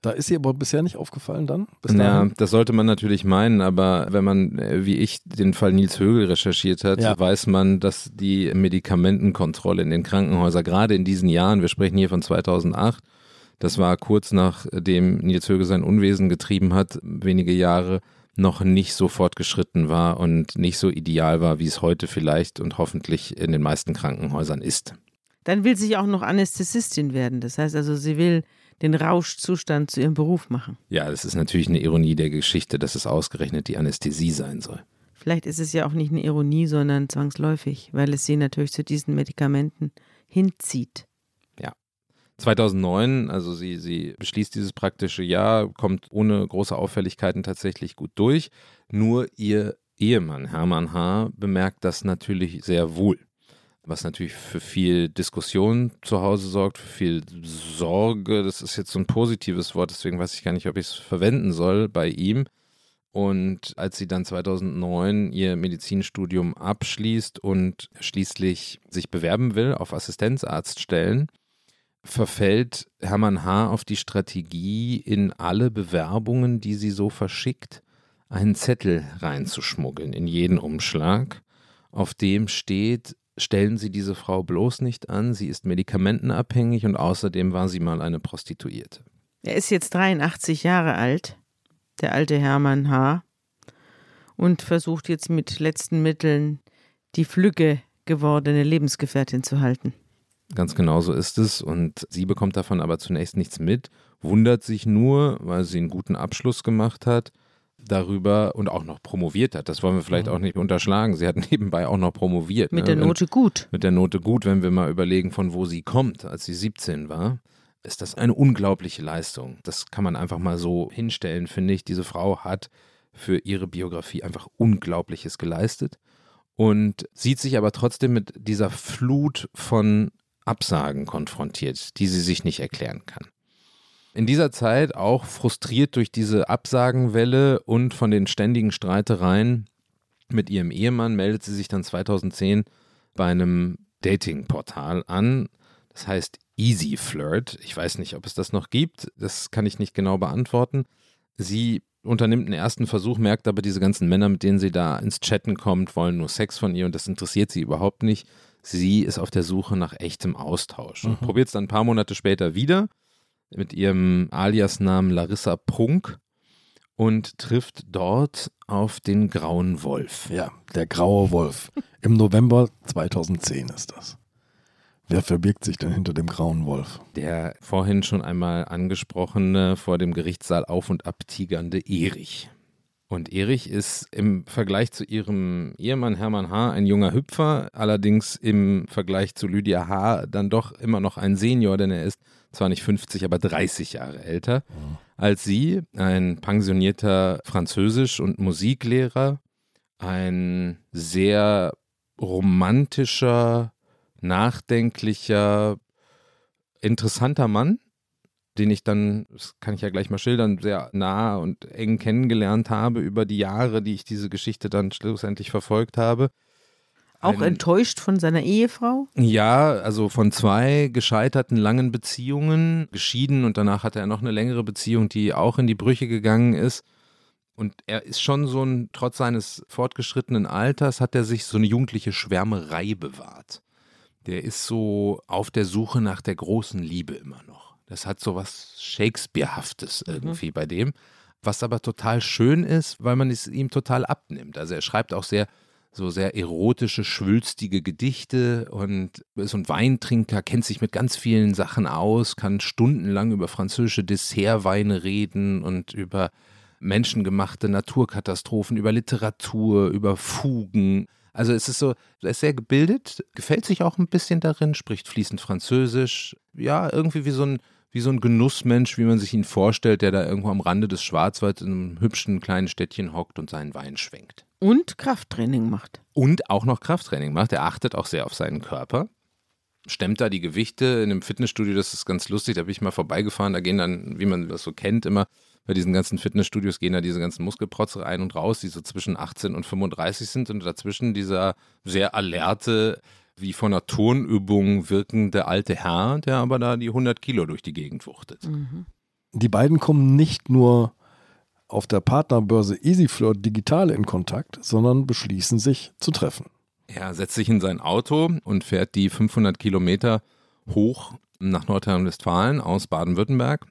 Da ist sie aber bisher nicht aufgefallen dann? ja, das sollte man natürlich meinen, aber wenn man, äh, wie ich, den Fall Nils Högel recherchiert hat, ja. weiß man, dass die Medikamentenkontrolle in den Krankenhäusern, gerade in diesen Jahren, wir sprechen hier von 2008, das war kurz nachdem Nils Högel sein Unwesen getrieben hat, wenige Jahre, noch nicht so fortgeschritten war und nicht so ideal war, wie es heute vielleicht und hoffentlich in den meisten Krankenhäusern ist. Dann will sie auch noch Anästhesistin werden. Das heißt also, sie will den Rauschzustand zu ihrem Beruf machen. Ja, das ist natürlich eine Ironie der Geschichte, dass es ausgerechnet die Anästhesie sein soll. Vielleicht ist es ja auch nicht eine Ironie, sondern zwangsläufig, weil es sie natürlich zu diesen Medikamenten hinzieht. Ja. 2009, also sie, sie beschließt dieses praktische Jahr, kommt ohne große Auffälligkeiten tatsächlich gut durch. Nur ihr Ehemann Hermann H. bemerkt das natürlich sehr wohl was natürlich für viel Diskussion zu Hause sorgt, für viel Sorge. Das ist jetzt so ein positives Wort, deswegen weiß ich gar nicht, ob ich es verwenden soll bei ihm. Und als sie dann 2009 ihr Medizinstudium abschließt und schließlich sich bewerben will auf Assistenzarztstellen, verfällt Hermann H. auf die Strategie, in alle Bewerbungen, die sie so verschickt, einen Zettel reinzuschmuggeln in jeden Umschlag, auf dem steht, stellen Sie diese Frau bloß nicht an, sie ist medikamentenabhängig und außerdem war sie mal eine Prostituierte. Er ist jetzt 83 Jahre alt, der alte Hermann H., und versucht jetzt mit letzten Mitteln die flügge gewordene Lebensgefährtin zu halten. Ganz genau so ist es und sie bekommt davon aber zunächst nichts mit, wundert sich nur, weil sie einen guten Abschluss gemacht hat darüber und auch noch promoviert hat. Das wollen wir vielleicht mhm. auch nicht unterschlagen. Sie hat nebenbei auch noch promoviert. Mit ne? der Note gut. Mit der Note gut, wenn wir mal überlegen, von wo sie kommt, als sie 17 war. Ist das eine unglaubliche Leistung. Das kann man einfach mal so hinstellen, finde ich. Diese Frau hat für ihre Biografie einfach Unglaubliches geleistet und sieht sich aber trotzdem mit dieser Flut von Absagen konfrontiert, die sie sich nicht erklären kann in dieser Zeit auch frustriert durch diese Absagenwelle und von den ständigen Streitereien mit ihrem Ehemann meldet sie sich dann 2010 bei einem Datingportal an. Das heißt Easy Flirt. Ich weiß nicht, ob es das noch gibt. Das kann ich nicht genau beantworten. Sie unternimmt einen ersten Versuch, merkt aber, diese ganzen Männer, mit denen sie da ins Chatten kommt, wollen nur Sex von ihr und das interessiert sie überhaupt nicht. Sie ist auf der Suche nach echtem Austausch und mhm. probiert es dann ein paar Monate später wieder mit ihrem Aliasnamen Larissa Prunk und trifft dort auf den grauen Wolf. Ja, der graue Wolf. Im November 2010 ist das. Wer verbirgt sich denn hinter dem grauen Wolf? Der vorhin schon einmal angesprochene, vor dem Gerichtssaal auf und ab tigernde Erich. Und Erich ist im Vergleich zu ihrem Ehemann Hermann H. ein junger Hüpfer, allerdings im Vergleich zu Lydia H. dann doch immer noch ein Senior, denn er ist zwar nicht 50, aber 30 Jahre älter als sie. Ein pensionierter Französisch- und Musiklehrer, ein sehr romantischer, nachdenklicher, interessanter Mann, den ich dann, das kann ich ja gleich mal schildern, sehr nah und eng kennengelernt habe über die Jahre, die ich diese Geschichte dann schlussendlich verfolgt habe. Auch enttäuscht von seiner Ehefrau? Ja, also von zwei gescheiterten langen Beziehungen, geschieden und danach hatte er noch eine längere Beziehung, die auch in die Brüche gegangen ist. Und er ist schon so ein, trotz seines fortgeschrittenen Alters, hat er sich so eine jugendliche Schwärmerei bewahrt der ist so auf der Suche nach der großen Liebe immer noch. Das hat so was Shakespearehaftes mhm. irgendwie mhm. bei dem, was aber total schön ist, weil man es ihm total abnimmt. Also er schreibt auch sehr so sehr erotische, schwülstige Gedichte und ist ein Weintrinker, kennt sich mit ganz vielen Sachen aus, kann stundenlang über französische Dessertweine reden und über menschengemachte Naturkatastrophen, über Literatur, über Fugen. Also es ist so, er ist sehr gebildet, gefällt sich auch ein bisschen darin, spricht fließend Französisch. Ja, irgendwie wie so ein, wie so ein Genussmensch, wie man sich ihn vorstellt, der da irgendwo am Rande des Schwarzwalds in einem hübschen kleinen Städtchen hockt und seinen Wein schwenkt. Und Krafttraining macht. Und auch noch Krafttraining macht. Er achtet auch sehr auf seinen Körper. Stemmt da die Gewichte in einem Fitnessstudio, das ist ganz lustig, da bin ich mal vorbeigefahren, da gehen dann, wie man das so kennt, immer bei diesen ganzen Fitnessstudios gehen da diese ganzen Muskelprotze rein und raus, die so zwischen 18 und 35 sind und dazwischen dieser sehr alerte, wie von einer Turnübung wirkende alte Herr, der aber da die 100 Kilo durch die Gegend wuchtet. Mhm. Die beiden kommen nicht nur auf der Partnerbörse EasyFlirt digital in Kontakt, sondern beschließen sich zu treffen. Er setzt sich in sein Auto und fährt die 500 Kilometer hoch nach Nordrhein-Westfalen aus Baden-Württemberg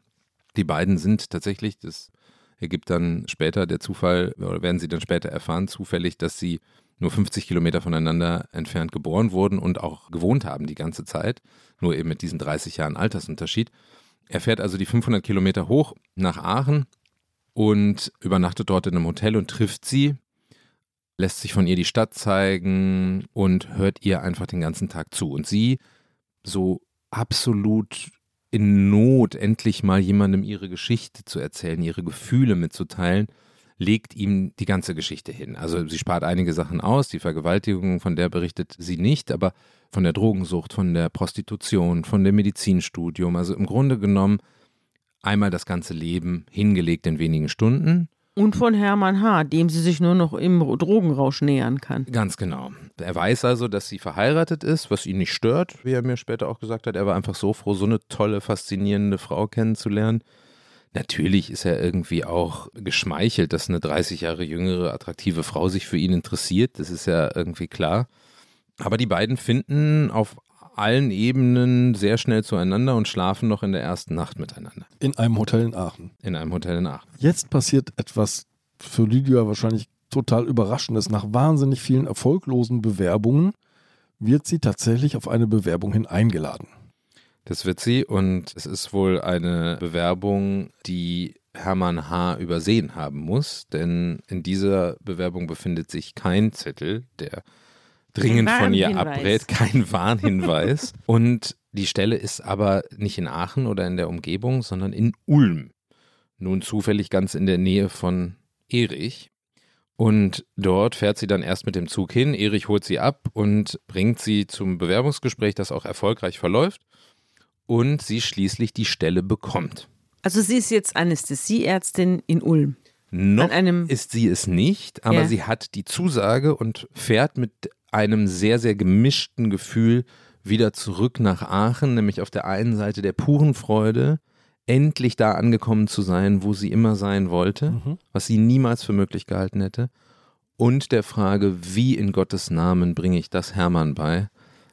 die beiden sind tatsächlich, das ergibt dann später der Zufall, oder werden sie dann später erfahren, zufällig, dass sie nur 50 Kilometer voneinander entfernt geboren wurden und auch gewohnt haben die ganze Zeit, nur eben mit diesen 30 Jahren Altersunterschied. Er fährt also die 500 Kilometer hoch nach Aachen und übernachtet dort in einem Hotel und trifft sie, lässt sich von ihr die Stadt zeigen und hört ihr einfach den ganzen Tag zu. Und sie, so absolut in Not, endlich mal jemandem ihre Geschichte zu erzählen, ihre Gefühle mitzuteilen, legt ihm die ganze Geschichte hin. Also sie spart einige Sachen aus, die Vergewaltigung, von der berichtet sie nicht, aber von der Drogensucht, von der Prostitution, von dem Medizinstudium, also im Grunde genommen einmal das ganze Leben hingelegt in wenigen Stunden und von Hermann H., dem sie sich nur noch im Drogenrausch nähern kann. Ganz genau. Er weiß also, dass sie verheiratet ist, was ihn nicht stört, wie er mir später auch gesagt hat. Er war einfach so froh, so eine tolle, faszinierende Frau kennenzulernen. Natürlich ist er irgendwie auch geschmeichelt, dass eine 30 Jahre jüngere, attraktive Frau sich für ihn interessiert. Das ist ja irgendwie klar. Aber die beiden finden auf allen Ebenen sehr schnell zueinander und schlafen noch in der ersten Nacht miteinander. In einem Hotel in Aachen. In einem Hotel in Aachen. Jetzt passiert etwas für Lydia wahrscheinlich total überraschendes. Nach wahnsinnig vielen erfolglosen Bewerbungen wird sie tatsächlich auf eine Bewerbung hin eingeladen. Das wird sie und es ist wohl eine Bewerbung, die Hermann H. übersehen haben muss, denn in dieser Bewerbung befindet sich kein Zettel, der dringend von ihr abrät, kein Warnhinweis. und die Stelle ist aber nicht in Aachen oder in der Umgebung, sondern in Ulm. Nun zufällig ganz in der Nähe von Erich. Und dort fährt sie dann erst mit dem Zug hin. Erich holt sie ab und bringt sie zum Bewerbungsgespräch, das auch erfolgreich verläuft. Und sie schließlich die Stelle bekommt. Also sie ist jetzt Anästhesieärztin in Ulm. Noch ist sie es nicht, aber ja. sie hat die Zusage und fährt mit einem sehr, sehr gemischten Gefühl wieder zurück nach Aachen, nämlich auf der einen Seite der puren Freude, endlich da angekommen zu sein, wo sie immer sein wollte, mhm. was sie niemals für möglich gehalten hätte, und der Frage, wie in Gottes Namen bringe ich das Hermann bei,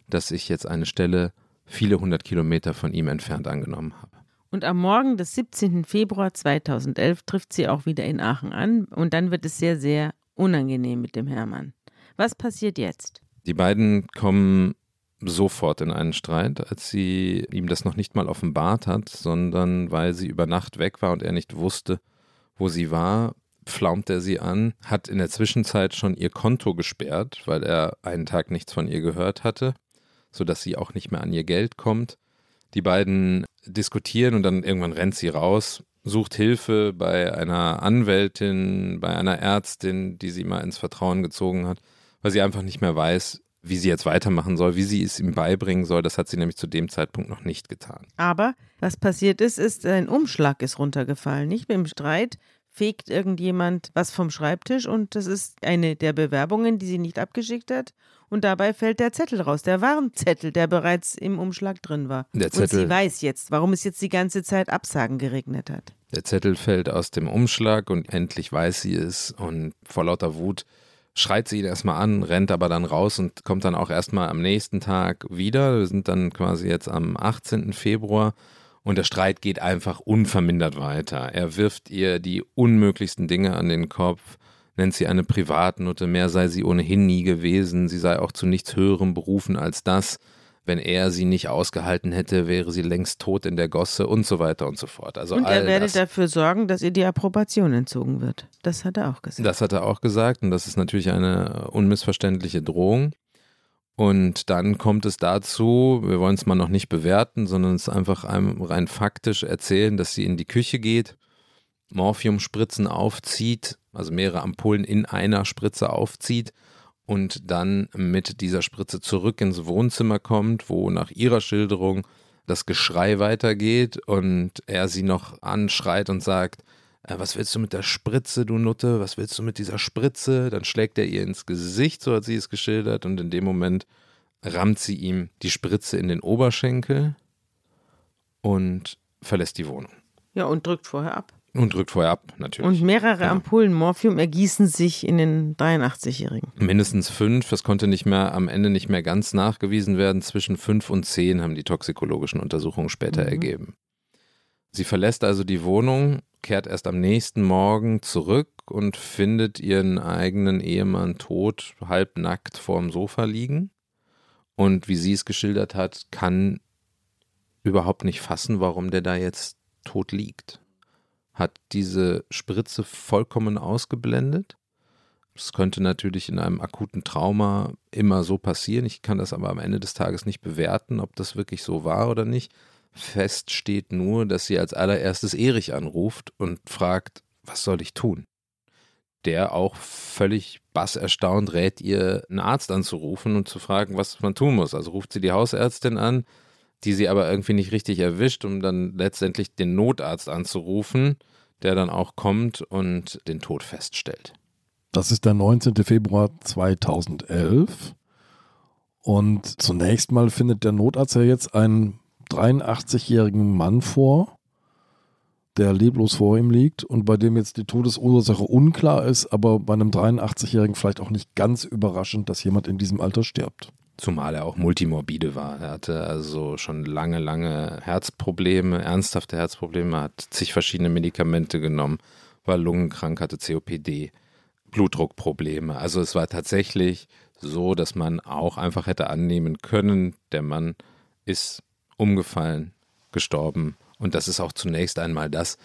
dass ich jetzt eine Stelle viele hundert Kilometer von ihm entfernt angenommen habe. Und am Morgen des 17. Februar 2011 trifft sie auch wieder in Aachen an und dann wird es sehr, sehr unangenehm mit dem Hermann. Was passiert jetzt? Die beiden kommen sofort in einen Streit, als sie ihm das noch nicht mal offenbart hat, sondern weil sie über Nacht weg war und er nicht wusste, wo sie war, pflaumt er sie an, hat in der Zwischenzeit schon ihr Konto gesperrt, weil er einen Tag nichts von ihr gehört hatte, sodass sie auch nicht mehr an ihr Geld kommt. Die beiden diskutieren und dann irgendwann rennt sie raus, sucht Hilfe bei einer Anwältin, bei einer Ärztin, die sie mal ins Vertrauen gezogen hat, weil sie einfach nicht mehr weiß, wie sie jetzt weitermachen soll, wie sie es ihm beibringen soll. Das hat sie nämlich zu dem Zeitpunkt noch nicht getan. Aber was passiert ist, ist, ein Umschlag ist runtergefallen. Nicht mit dem Streit fegt irgendjemand was vom Schreibtisch und das ist eine der Bewerbungen, die sie nicht abgeschickt hat. Und dabei fällt der Zettel raus, der Warnzettel, der bereits im Umschlag drin war. Der Zettel, und sie weiß jetzt, warum es jetzt die ganze Zeit Absagen geregnet hat. Der Zettel fällt aus dem Umschlag und endlich weiß sie es und vor lauter Wut schreit sie ihn erstmal an, rennt aber dann raus und kommt dann auch erstmal am nächsten Tag wieder. Wir sind dann quasi jetzt am 18. Februar und der Streit geht einfach unvermindert weiter. Er wirft ihr die unmöglichsten Dinge an den Kopf, nennt sie eine Privatnutte, mehr sei sie ohnehin nie gewesen, sie sei auch zu nichts höherem berufen als das. Wenn er sie nicht ausgehalten hätte, wäre sie längst tot in der Gosse und so weiter und so fort. Also und er werde das, dafür sorgen, dass ihr die Approbation entzogen wird. Das hat er auch gesagt. Das hat er auch gesagt und das ist natürlich eine unmissverständliche Drohung. Und dann kommt es dazu, wir wollen es mal noch nicht bewerten, sondern es einfach rein faktisch erzählen, dass sie in die Küche geht, Morphiumspritzen aufzieht, also mehrere Ampullen in einer Spritze aufzieht und dann mit dieser Spritze zurück ins Wohnzimmer kommt, wo nach ihrer Schilderung das Geschrei weitergeht und er sie noch anschreit und sagt, äh, was willst du mit der Spritze, du Nutte? Was willst du mit dieser Spritze? Dann schlägt er ihr ins Gesicht, so hat sie es geschildert, und in dem Moment rammt sie ihm die Spritze in den Oberschenkel und verlässt die Wohnung. Ja, und drückt vorher ab. Und drückt vorher ab, natürlich. Und mehrere ja. Ampullen Morphium ergießen sich in den 83-Jährigen. Mindestens fünf. Das konnte nicht mehr am Ende nicht mehr ganz nachgewiesen werden. Zwischen fünf und zehn haben die toxikologischen Untersuchungen später mhm. ergeben. Sie verlässt also die Wohnung kehrt erst am nächsten Morgen zurück und findet ihren eigenen Ehemann tot, halbnackt vorm Sofa liegen. Und wie sie es geschildert hat, kann überhaupt nicht fassen, warum der da jetzt tot liegt. Hat diese Spritze vollkommen ausgeblendet. Das könnte natürlich in einem akuten Trauma immer so passieren. Ich kann das aber am Ende des Tages nicht bewerten, ob das wirklich so war oder nicht. Fest steht nur, dass sie als allererstes Erich anruft und fragt, was soll ich tun? Der auch völlig basserstaunt rät ihr, einen Arzt anzurufen und zu fragen, was man tun muss. Also ruft sie die Hausärztin an, die sie aber irgendwie nicht richtig erwischt, um dann letztendlich den Notarzt anzurufen, der dann auch kommt und den Tod feststellt. Das ist der 19. Februar 2011. Und zunächst mal findet der Notarzt ja jetzt einen 83-jährigen Mann vor, der leblos vor ihm liegt und bei dem jetzt die Todesursache unklar ist, aber bei einem 83-jährigen vielleicht auch nicht ganz überraschend, dass jemand in diesem Alter stirbt. Zumal er auch multimorbide war. Er hatte also schon lange, lange Herzprobleme, ernsthafte Herzprobleme, hat zig verschiedene Medikamente genommen, war lungenkrank, hatte COPD, Blutdruckprobleme. Also es war tatsächlich so, dass man auch einfach hätte annehmen können, der Mann ist umgefallen, gestorben. Und das ist auch zunächst einmal das,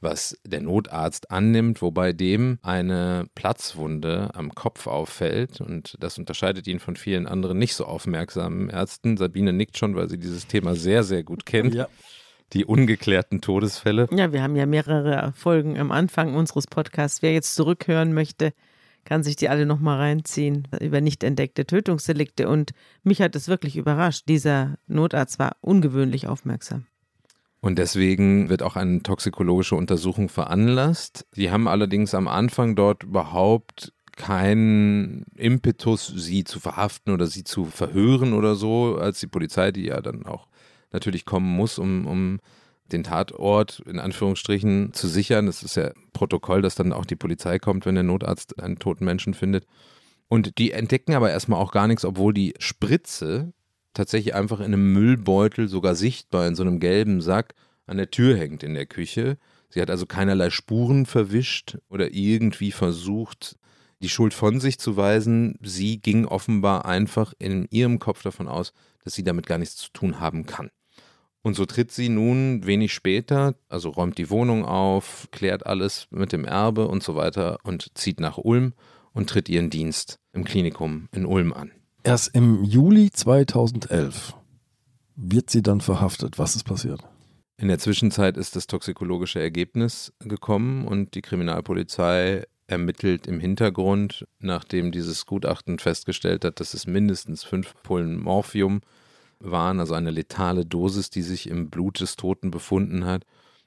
was der Notarzt annimmt, wobei dem eine Platzwunde am Kopf auffällt. Und das unterscheidet ihn von vielen anderen nicht so aufmerksamen Ärzten. Sabine nickt schon, weil sie dieses Thema sehr, sehr gut kennt. Ja. Die ungeklärten Todesfälle. Ja, wir haben ja mehrere Folgen am Anfang unseres Podcasts. Wer jetzt zurückhören möchte, kann sich die alle nochmal reinziehen über nicht entdeckte Tötungsdelikte. Und mich hat es wirklich überrascht. Dieser Notarzt war ungewöhnlich aufmerksam. Und deswegen wird auch eine toxikologische Untersuchung veranlasst. Die haben allerdings am Anfang dort überhaupt keinen Impetus, sie zu verhaften oder sie zu verhören oder so, als die Polizei, die ja dann auch natürlich kommen muss, um, um den Tatort in Anführungsstrichen zu sichern. Das ist ja Protokoll, dass dann auch die Polizei kommt, wenn der Notarzt einen toten Menschen findet. Und die entdecken aber erstmal auch gar nichts, obwohl die Spritze tatsächlich einfach in einem Müllbeutel, sogar sichtbar in so einem gelben Sack, an der Tür hängt in der Küche. Sie hat also keinerlei Spuren verwischt oder irgendwie versucht, die Schuld von sich zu weisen. Sie ging offenbar einfach in ihrem Kopf davon aus, dass sie damit gar nichts zu tun haben kann. Und so tritt sie nun wenig später, also räumt die Wohnung auf, klärt alles mit dem Erbe und so weiter und zieht nach Ulm und tritt ihren Dienst im Klinikum in Ulm an. Erst im Juli 2011 wird sie dann verhaftet. Was ist passiert? In der Zwischenzeit ist das toxikologische Ergebnis gekommen und die Kriminalpolizei ermittelt im Hintergrund, nachdem dieses Gutachten festgestellt hat, dass es mindestens fünf Pullen Morphium waren, also eine letale Dosis, die sich im Blut des Toten befunden hat,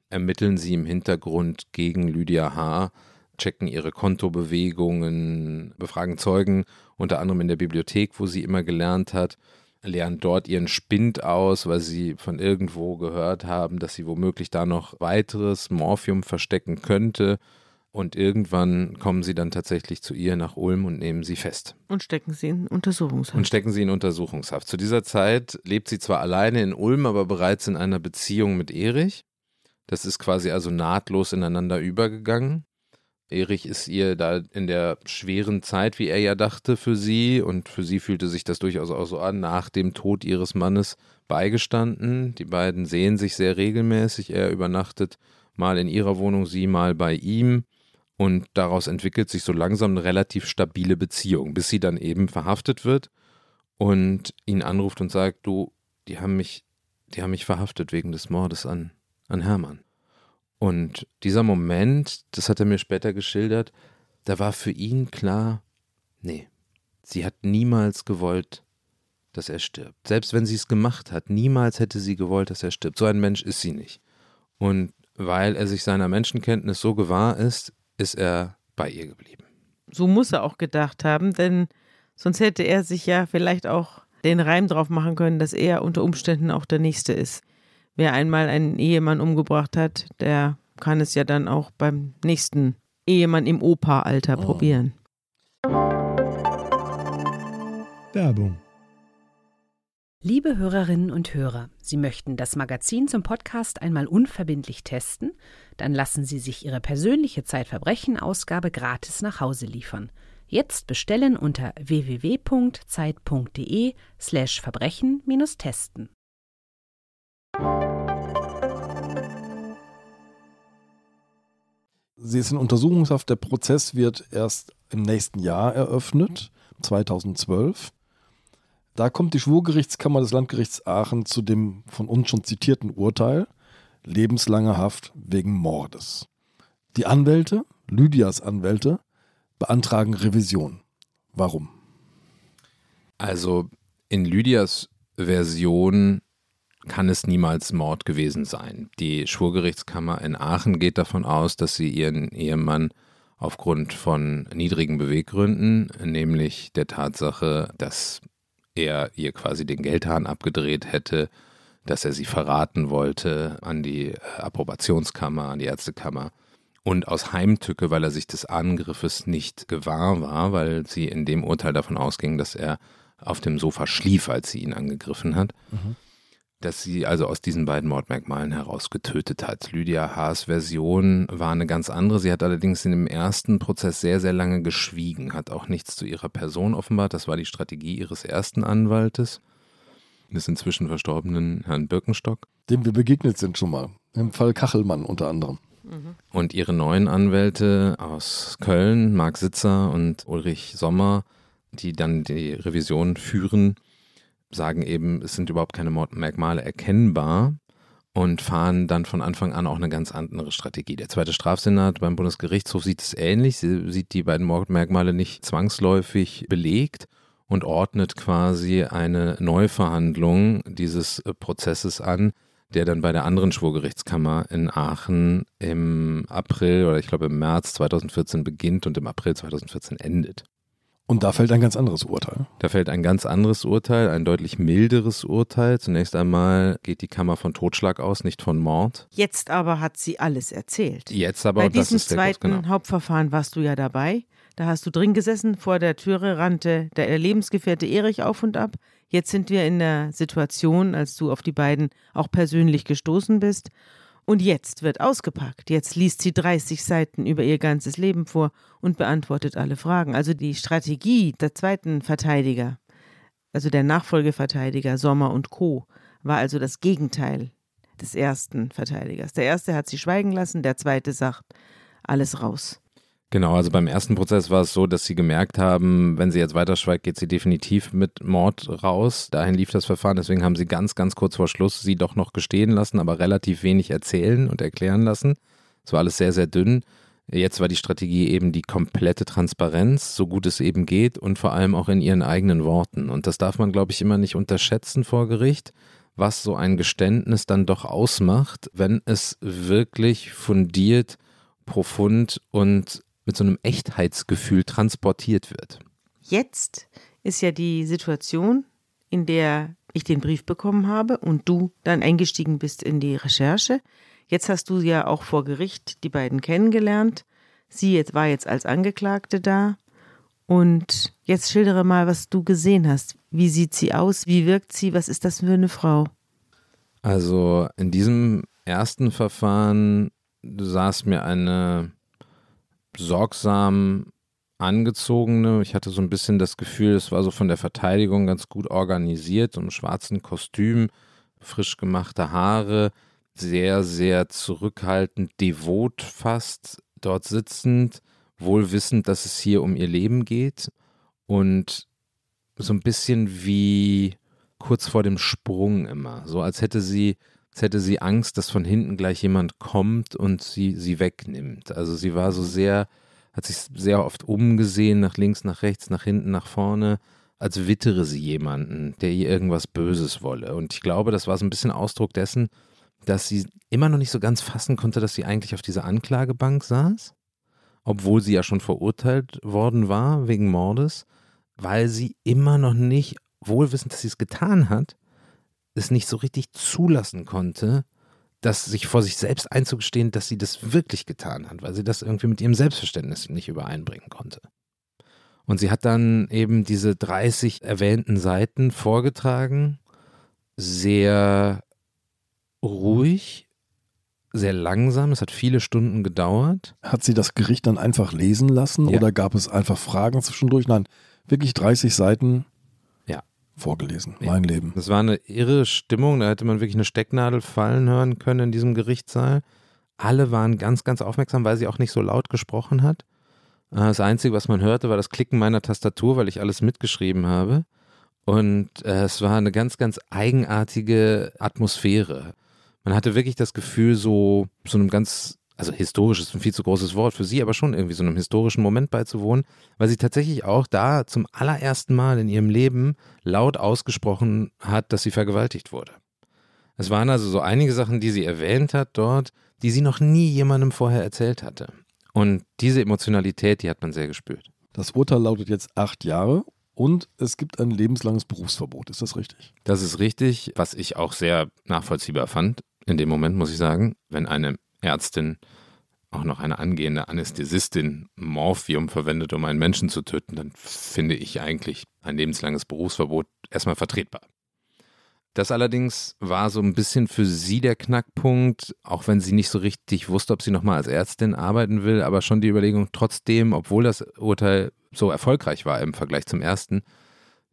ermitteln sie im Hintergrund gegen Lydia H., checken ihre Kontobewegungen, befragen Zeugen, unter anderem in der Bibliothek, wo sie immer gelernt hat, lernen dort ihren Spind aus, weil sie von irgendwo gehört haben, dass sie womöglich da noch weiteres Morphium verstecken könnte. Und irgendwann kommen sie dann tatsächlich zu ihr nach Ulm und nehmen sie fest. Und stecken sie in Untersuchungshaft. Und stecken sie in Untersuchungshaft. Zu dieser Zeit lebt sie zwar alleine in Ulm, aber bereits in einer Beziehung mit Erich. Das ist quasi also nahtlos ineinander übergegangen. Erich ist ihr da in der schweren Zeit, wie er ja dachte, für sie und für sie fühlte sich das durchaus auch so an, nach dem Tod ihres Mannes beigestanden. Die beiden sehen sich sehr regelmäßig. Er übernachtet mal in ihrer Wohnung, sie mal bei ihm. Und daraus entwickelt sich so langsam eine relativ stabile Beziehung, bis sie dann eben verhaftet wird und ihn anruft und sagt, du, die haben mich, die haben mich verhaftet wegen des Mordes an, an Hermann. Und dieser Moment, das hat er mir später geschildert, da war für ihn klar, nee, sie hat niemals gewollt, dass er stirbt. Selbst wenn sie es gemacht hat, niemals hätte sie gewollt, dass er stirbt. So ein Mensch ist sie nicht. Und weil er sich seiner Menschenkenntnis so gewahr ist, ist er bei ihr geblieben. So muss er auch gedacht haben, denn sonst hätte er sich ja vielleicht auch den Reim drauf machen können, dass er unter Umständen auch der Nächste ist. Wer einmal einen Ehemann umgebracht hat, der kann es ja dann auch beim nächsten Ehemann im Opa-Alter oh. probieren. Werbung. Liebe Hörerinnen und Hörer, Sie möchten das Magazin zum Podcast einmal unverbindlich testen? Dann lassen Sie sich Ihre persönliche Zeitverbrechen-Ausgabe gratis nach Hause liefern. Jetzt bestellen unter www.zeit.de/slash Sie ist in Untersuchungshaft. Der Prozess wird erst im nächsten Jahr eröffnet, 2012. Da kommt die Schwurgerichtskammer des Landgerichts Aachen zu dem von uns schon zitierten Urteil lebenslange Haft wegen Mordes. Die Anwälte, Lydias Anwälte, beantragen Revision. Warum? Also in Lydias Version kann es niemals Mord gewesen sein. Die Schwurgerichtskammer in Aachen geht davon aus, dass sie ihren Ehemann aufgrund von niedrigen Beweggründen, nämlich der Tatsache, dass er ihr quasi den Geldhahn abgedreht hätte, dass er sie verraten wollte an die Approbationskammer, an die Ärztekammer und aus Heimtücke, weil er sich des Angriffes nicht gewahr war, weil sie in dem Urteil davon ausging, dass er auf dem Sofa schlief, als sie ihn angegriffen hat. Mhm dass sie also aus diesen beiden Mordmerkmalen heraus getötet hat. Lydia Haas Version war eine ganz andere. Sie hat allerdings in dem ersten Prozess sehr, sehr lange geschwiegen, hat auch nichts zu ihrer Person offenbart. Das war die Strategie ihres ersten Anwaltes, des inzwischen verstorbenen Herrn Birkenstock. Dem wir begegnet sind schon mal. Im Fall Kachelmann unter anderem. Mhm. Und ihre neuen Anwälte aus Köln, Marc Sitzer und Ulrich Sommer, die dann die Revision führen, sagen eben, es sind überhaupt keine Merkmale erkennbar und fahren dann von Anfang an auch eine ganz andere Strategie. Der zweite Strafsenat beim Bundesgerichtshof sieht es ähnlich. Sie sieht die beiden Mordmerkmale nicht zwangsläufig belegt und ordnet quasi eine Neuverhandlung dieses äh, Prozesses an, der dann bei der anderen Schwurgerichtskammer in Aachen im April oder ich glaube im März 2014 beginnt und im April 2014 endet. Und da fällt ein ganz anderes Urteil. Da fällt ein ganz anderes Urteil, ein deutlich milderes Urteil. Zunächst einmal geht die Kammer von Totschlag aus, nicht von Mord. Jetzt aber hat sie alles erzählt. Jetzt aber, Bei diesem zweiten genau. Hauptverfahren warst du ja dabei. Da hast du drin gesessen, vor der Türe rannte der Lebensgefährte Erich auf und ab. Jetzt sind wir in der Situation, als du auf die beiden auch persönlich gestoßen bist Und jetzt wird ausgepackt. Jetzt liest sie 30 Seiten über ihr ganzes Leben vor und beantwortet alle Fragen. Also die Strategie der zweiten Verteidiger, also der Nachfolgeverteidiger Sommer und Co., war also das Gegenteil des ersten Verteidigers. Der erste hat sie schweigen lassen, der zweite sagt, alles raus. Genau, also beim ersten Prozess war es so, dass sie gemerkt haben, wenn sie jetzt weiter schweigt, geht sie definitiv mit Mord raus. Dahin lief das Verfahren, deswegen haben sie ganz, ganz kurz vor Schluss sie doch noch gestehen lassen, aber relativ wenig erzählen und erklären lassen. Es war alles sehr, sehr dünn. Jetzt war die Strategie eben die komplette Transparenz, so gut es eben geht und vor allem auch in ihren eigenen Worten. Und das darf man, glaube ich, immer nicht unterschätzen vor Gericht, was so ein Geständnis dann doch ausmacht, wenn es wirklich fundiert, profund und mit so einem Echtheitsgefühl transportiert wird. Jetzt ist ja die Situation, in der ich den Brief bekommen habe und du dann eingestiegen bist in die Recherche. Jetzt hast du ja auch vor Gericht die beiden kennengelernt. Sie jetzt war jetzt als Angeklagte da. Und jetzt schildere mal, was du gesehen hast. Wie sieht sie aus? Wie wirkt sie? Was ist das für eine Frau? Also in diesem ersten Verfahren saß mir eine sorgsam angezogene. Ich hatte so ein bisschen das Gefühl, es war so von der Verteidigung ganz gut organisiert, im schwarzen Kostüm, frisch gemachte Haare, sehr, sehr zurückhaltend, devot fast dort sitzend, wohl wissend, dass es hier um ihr Leben geht und so ein bisschen wie kurz vor dem Sprung immer, so als hätte sie als hätte sie Angst, dass von hinten gleich jemand kommt und sie, sie wegnimmt. Also sie war so sehr, hat sich sehr oft umgesehen, nach links, nach rechts, nach hinten, nach vorne, als wittere sie jemanden, der ihr irgendwas Böses wolle. Und ich glaube, das war so ein bisschen Ausdruck dessen, dass sie immer noch nicht so ganz fassen konnte, dass sie eigentlich auf dieser Anklagebank saß, obwohl sie ja schon verurteilt worden war wegen Mordes, weil sie immer noch nicht, wohlwissend, dass sie es getan hat, es nicht so richtig zulassen konnte, dass sich vor sich selbst einzugestehen, dass sie das wirklich getan hat, weil sie das irgendwie mit ihrem Selbstverständnis nicht übereinbringen konnte. Und sie hat dann eben diese 30 erwähnten Seiten vorgetragen, sehr ruhig, sehr langsam, es hat viele Stunden gedauert. Hat sie das Gericht dann einfach lesen lassen ja. oder gab es einfach Fragen zwischendurch? Nein, wirklich 30 Seiten vorgelesen. Ja. Mein Leben. Das war eine irre Stimmung. Da hätte man wirklich eine Stecknadel fallen hören können in diesem Gerichtssaal. Alle waren ganz, ganz aufmerksam, weil sie auch nicht so laut gesprochen hat. Äh, das Einzige, was man hörte, war das Klicken meiner Tastatur, weil ich alles mitgeschrieben habe. Und äh, es war eine ganz, ganz eigenartige Atmosphäre. Man hatte wirklich das Gefühl, so, so einem ganz also historisch ist ein viel zu großes Wort für sie, aber schon irgendwie so einem historischen Moment beizuwohnen, weil sie tatsächlich auch da zum allerersten Mal in ihrem Leben laut ausgesprochen hat, dass sie vergewaltigt wurde. Es waren also so einige Sachen, die sie erwähnt hat dort, die sie noch nie jemandem vorher erzählt hatte. Und diese Emotionalität, die hat man sehr gespürt. Das Urteil lautet jetzt acht Jahre und es gibt ein lebenslanges Berufsverbot. Ist das richtig? Das ist richtig, was ich auch sehr nachvollziehbar fand. In dem Moment muss ich sagen, wenn eine Ärztin, auch noch eine angehende Anästhesistin Morphium verwendet, um einen Menschen zu töten, dann finde ich eigentlich ein lebenslanges Berufsverbot erstmal vertretbar. Das allerdings war so ein bisschen für sie der Knackpunkt, auch wenn sie nicht so richtig wusste, ob sie nochmal als Ärztin arbeiten will, aber schon die Überlegung trotzdem, obwohl das Urteil so erfolgreich war im Vergleich zum ersten,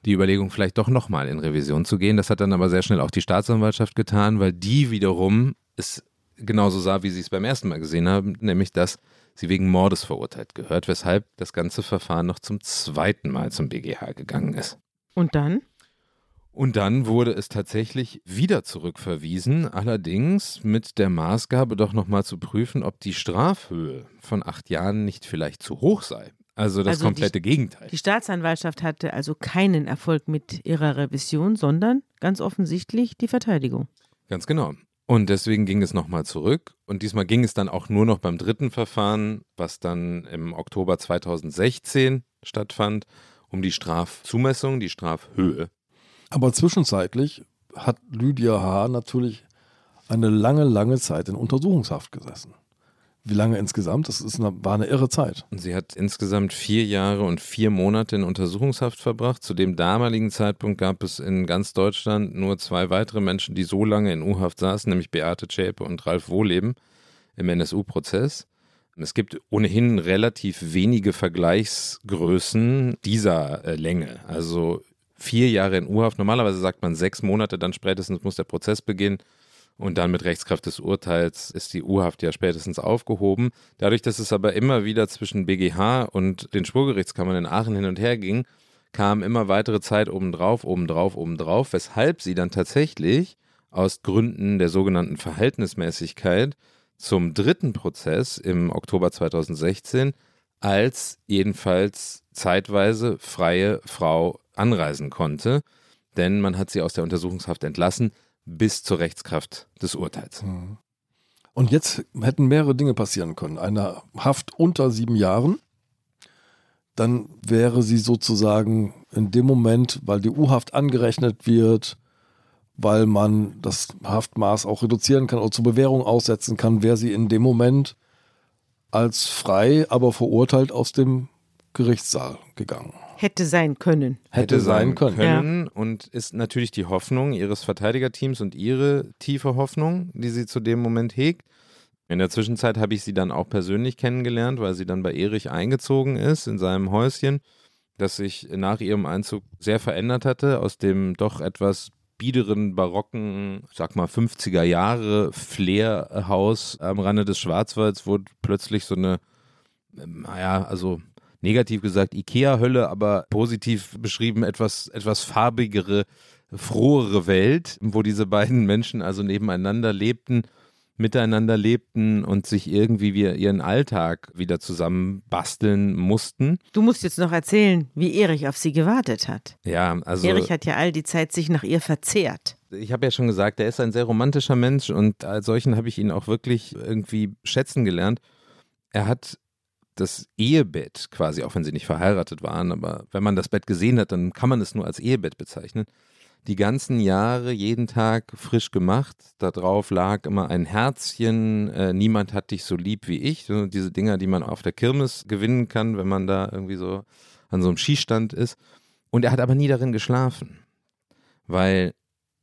die Überlegung vielleicht doch nochmal in Revision zu gehen. Das hat dann aber sehr schnell auch die Staatsanwaltschaft getan, weil die wiederum es genauso sah, wie sie es beim ersten Mal gesehen haben, nämlich dass sie wegen Mordes verurteilt gehört, weshalb das ganze Verfahren noch zum zweiten Mal zum BGH gegangen ist. Und dann? Und dann wurde es tatsächlich wieder zurückverwiesen, allerdings mit der Maßgabe doch nochmal zu prüfen, ob die Strafhöhe von acht Jahren nicht vielleicht zu hoch sei. Also das also komplette die, Gegenteil. Die Staatsanwaltschaft hatte also keinen Erfolg mit ihrer Revision, sondern ganz offensichtlich die Verteidigung. Ganz genau. Und deswegen ging es nochmal zurück. Und diesmal ging es dann auch nur noch beim dritten Verfahren, was dann im Oktober 2016 stattfand, um die Strafzumessung, die Strafhöhe. Aber zwischenzeitlich hat Lydia H. natürlich eine lange, lange Zeit in Untersuchungshaft gesessen. Wie lange insgesamt? Das ist eine, war eine irre Zeit. Sie hat insgesamt vier Jahre und vier Monate in Untersuchungshaft verbracht. Zu dem damaligen Zeitpunkt gab es in ganz Deutschland nur zwei weitere Menschen, die so lange in U-Haft saßen, nämlich Beate Zschäpe und Ralf Wohleben im NSU-Prozess. Es gibt ohnehin relativ wenige Vergleichsgrößen dieser äh, Länge. Also vier Jahre in U-Haft. Normalerweise sagt man sechs Monate, dann spätestens muss der Prozess beginnen. Und dann mit Rechtskraft des Urteils ist die U-Haft ja spätestens aufgehoben. Dadurch, dass es aber immer wieder zwischen BGH und den Schwurgerichtskammern in Aachen hin und her ging, kam immer weitere Zeit obendrauf, obendrauf, obendrauf, weshalb sie dann tatsächlich aus Gründen der sogenannten Verhältnismäßigkeit zum dritten Prozess im Oktober 2016 als jedenfalls zeitweise freie Frau anreisen konnte, denn man hat sie aus der Untersuchungshaft entlassen bis zur Rechtskraft des Urteils. Mhm. Und jetzt hätten mehrere Dinge passieren können. Eine Haft unter sieben Jahren, dann wäre sie sozusagen in dem Moment, weil die U-Haft angerechnet wird, weil man das Haftmaß auch reduzieren kann oder zur Bewährung aussetzen kann, wäre sie in dem Moment als frei, aber verurteilt aus dem Gerichtssaal gegangen. Hätte sein können. Hätte, sein können. können. Ja. Und ist natürlich die Hoffnung ihres Verteidigerteams und ihre tiefe Hoffnung, die sie zu dem Moment hegt. In der Zwischenzeit habe ich sie dann auch persönlich kennengelernt, weil sie dann bei Erich eingezogen ist in seinem Häuschen, das sich nach ihrem Einzug sehr verändert hatte, aus dem doch etwas biederen, barocken, sag mal 50er Jahre Flair-Haus am Rande des Schwarzwalds wurde plötzlich so eine, naja, also negativ gesagt Ikea-Hölle, aber positiv beschrieben etwas, etwas farbigere, frohere Welt, wo diese beiden Menschen also nebeneinander lebten miteinander lebten und sich irgendwie wie ihren Alltag wieder zusammen basteln mussten. Du musst jetzt noch erzählen, wie Erich auf sie gewartet hat. Ja, also. Erich hat ja all die Zeit sich nach ihr verzehrt. Ich habe ja schon gesagt, er ist ein sehr romantischer Mensch und als solchen habe ich ihn auch wirklich irgendwie schätzen gelernt. Er hat das Ehebett quasi, auch wenn sie nicht verheiratet waren, aber wenn man das Bett gesehen hat, dann kann man es nur als Ehebett bezeichnen die ganzen Jahre jeden Tag frisch gemacht. Da drauf lag immer ein Herzchen, äh, niemand hat dich so lieb wie ich. So, diese Dinger, die man auf der Kirmes gewinnen kann, wenn man da irgendwie so an so einem Skistand ist. Und er hat aber nie darin geschlafen, weil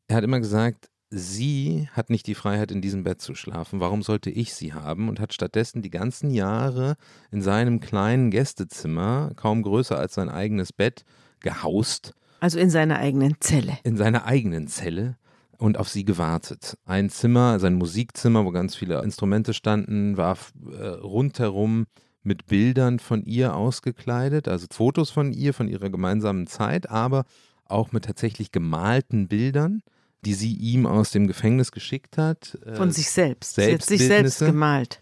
er hat immer gesagt, sie hat nicht die Freiheit, in diesem Bett zu schlafen. Warum sollte ich sie haben? Und hat stattdessen die ganzen Jahre in seinem kleinen Gästezimmer, kaum größer als sein eigenes Bett, gehaust also in seiner eigenen Zelle. In seiner eigenen Zelle und auf sie gewartet. Ein Zimmer, sein Musikzimmer, wo ganz viele Instrumente standen, war äh, rundherum mit Bildern von ihr ausgekleidet, also Fotos von ihr, von ihrer gemeinsamen Zeit, aber auch mit tatsächlich gemalten Bildern, die sie ihm aus dem Gefängnis geschickt hat. Äh, von sich selbst. Sie hat sich selbst gemalt.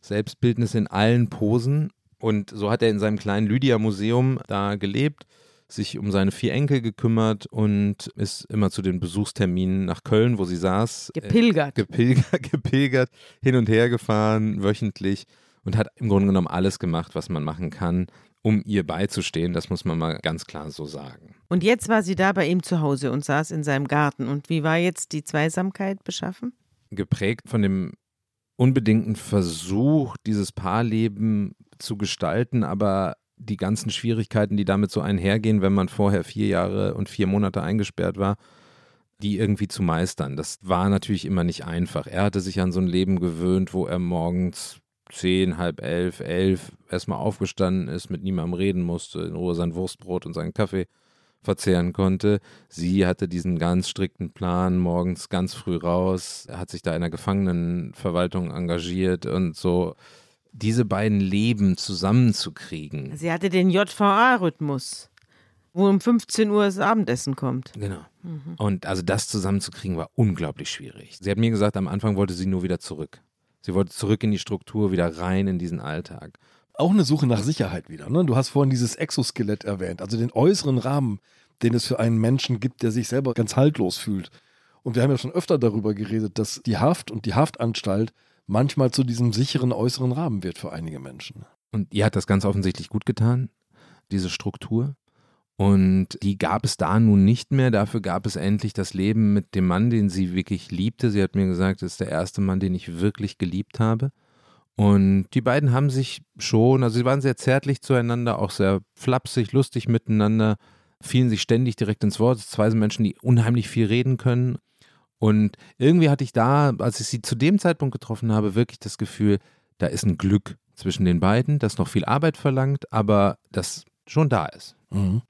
Selbstbildnisse in allen Posen. Und so hat er in seinem kleinen Lydia-Museum da gelebt sich um seine vier Enkel gekümmert und ist immer zu den Besuchsterminen nach Köln, wo sie saß. Gepilgert. Äh, gepilgert, gepilgert, hin und her gefahren, wöchentlich und hat im Grunde genommen alles gemacht, was man machen kann, um ihr beizustehen. Das muss man mal ganz klar so sagen. Und jetzt war sie da bei ihm zu Hause und saß in seinem Garten. Und wie war jetzt die Zweisamkeit beschaffen? Geprägt von dem unbedingten Versuch, dieses Paarleben zu gestalten, aber die ganzen Schwierigkeiten, die damit so einhergehen, wenn man vorher vier Jahre und vier Monate eingesperrt war, die irgendwie zu meistern. Das war natürlich immer nicht einfach. Er hatte sich an so ein Leben gewöhnt, wo er morgens zehn, halb elf, elf erstmal aufgestanden ist, mit niemandem reden musste, in Ruhe sein Wurstbrot und seinen Kaffee verzehren konnte. Sie hatte diesen ganz strikten Plan, morgens ganz früh raus, hat sich da in der Gefangenenverwaltung engagiert und so diese beiden Leben zusammenzukriegen. Sie hatte den JVA-Rhythmus, wo um 15 Uhr das Abendessen kommt. Genau. Mhm. Und also das zusammenzukriegen war unglaublich schwierig. Sie hat mir gesagt, am Anfang wollte sie nur wieder zurück. Sie wollte zurück in die Struktur, wieder rein in diesen Alltag. Auch eine Suche nach Sicherheit wieder. Ne? Du hast vorhin dieses Exoskelett erwähnt, also den äußeren Rahmen, den es für einen Menschen gibt, der sich selber ganz haltlos fühlt. Und wir haben ja schon öfter darüber geredet, dass die Haft und die Haftanstalt manchmal zu diesem sicheren äußeren Rahmen wird für einige Menschen. Und ihr hat das ganz offensichtlich gut getan, diese Struktur. Und die gab es da nun nicht mehr. Dafür gab es endlich das Leben mit dem Mann, den sie wirklich liebte. Sie hat mir gesagt, das ist der erste Mann, den ich wirklich geliebt habe. Und die beiden haben sich schon, also sie waren sehr zärtlich zueinander, auch sehr flapsig, lustig miteinander, fielen sich ständig direkt ins Wort. Zwei sind Menschen, die unheimlich viel reden können. Und irgendwie hatte ich da, als ich sie zu dem Zeitpunkt getroffen habe, wirklich das Gefühl, da ist ein Glück zwischen den beiden, das noch viel Arbeit verlangt, aber das schon da ist. Mhm.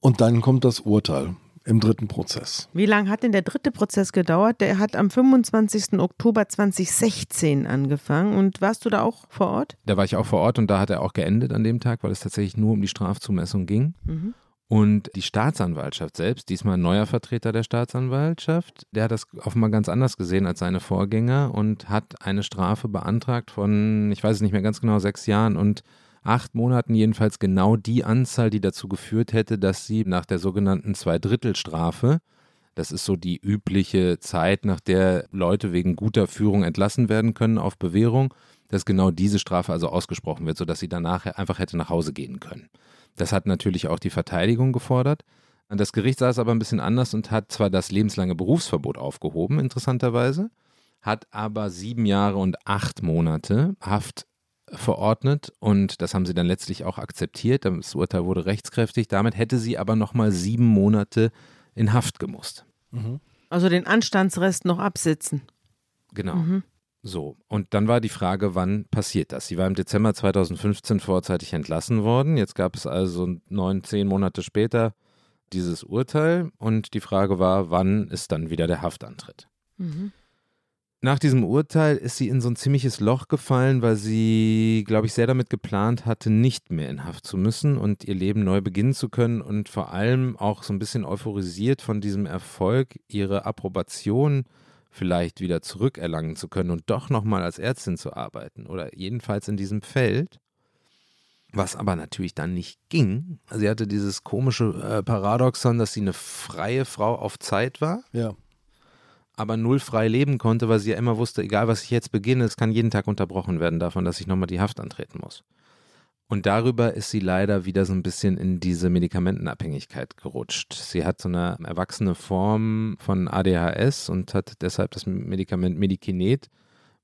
Und dann kommt das Urteil im dritten Prozess. Wie lange hat denn der dritte Prozess gedauert? Der hat am 25. Oktober 2016 angefangen. Und warst du da auch vor Ort? Da war ich auch vor Ort und da hat er auch geendet an dem Tag, weil es tatsächlich nur um die Strafzumessung ging. Mhm. Und die Staatsanwaltschaft selbst, diesmal ein neuer Vertreter der Staatsanwaltschaft, der hat das offenbar ganz anders gesehen als seine Vorgänger und hat eine Strafe beantragt von, ich weiß es nicht mehr ganz genau, sechs Jahren und acht Monaten jedenfalls genau die Anzahl, die dazu geführt hätte, dass sie nach der sogenannten Zweidrittelstrafe, das ist so die übliche Zeit, nach der Leute wegen guter Führung entlassen werden können auf Bewährung, dass genau diese Strafe also ausgesprochen wird, sodass sie danach einfach hätte nach Hause gehen können. Das hat natürlich auch die Verteidigung gefordert. Das Gericht sah es aber ein bisschen anders und hat zwar das lebenslange Berufsverbot aufgehoben, interessanterweise, hat aber sieben Jahre und acht Monate Haft verordnet und das haben sie dann letztlich auch akzeptiert. Das Urteil wurde rechtskräftig. Damit hätte sie aber nochmal sieben Monate in Haft gemusst. Mhm. Also den Anstandsrest noch absitzen. Genau. Mhm. So, und dann war die Frage, wann passiert das? Sie war im Dezember 2015 vorzeitig entlassen worden. Jetzt gab es also neun, zehn Monate später dieses Urteil und die Frage war, wann ist dann wieder der Haftantritt? Mhm. Nach diesem Urteil ist sie in so ein ziemliches Loch gefallen, weil sie, glaube ich, sehr damit geplant hatte, nicht mehr in Haft zu müssen und ihr Leben neu beginnen zu können und vor allem auch so ein bisschen euphorisiert von diesem Erfolg, ihre Approbation vielleicht wieder zurückerlangen zu können und doch nochmal als Ärztin zu arbeiten oder jedenfalls in diesem Feld. Was aber natürlich dann nicht ging. Sie hatte dieses komische äh, Paradoxon, dass sie eine freie Frau auf Zeit war. Ja aber null frei leben konnte, weil sie ja immer wusste, egal was ich jetzt beginne, es kann jeden Tag unterbrochen werden davon, dass ich nochmal die Haft antreten muss. Und darüber ist sie leider wieder so ein bisschen in diese Medikamentenabhängigkeit gerutscht. Sie hat so eine erwachsene Form von ADHS und hat deshalb das Medikament Medikinet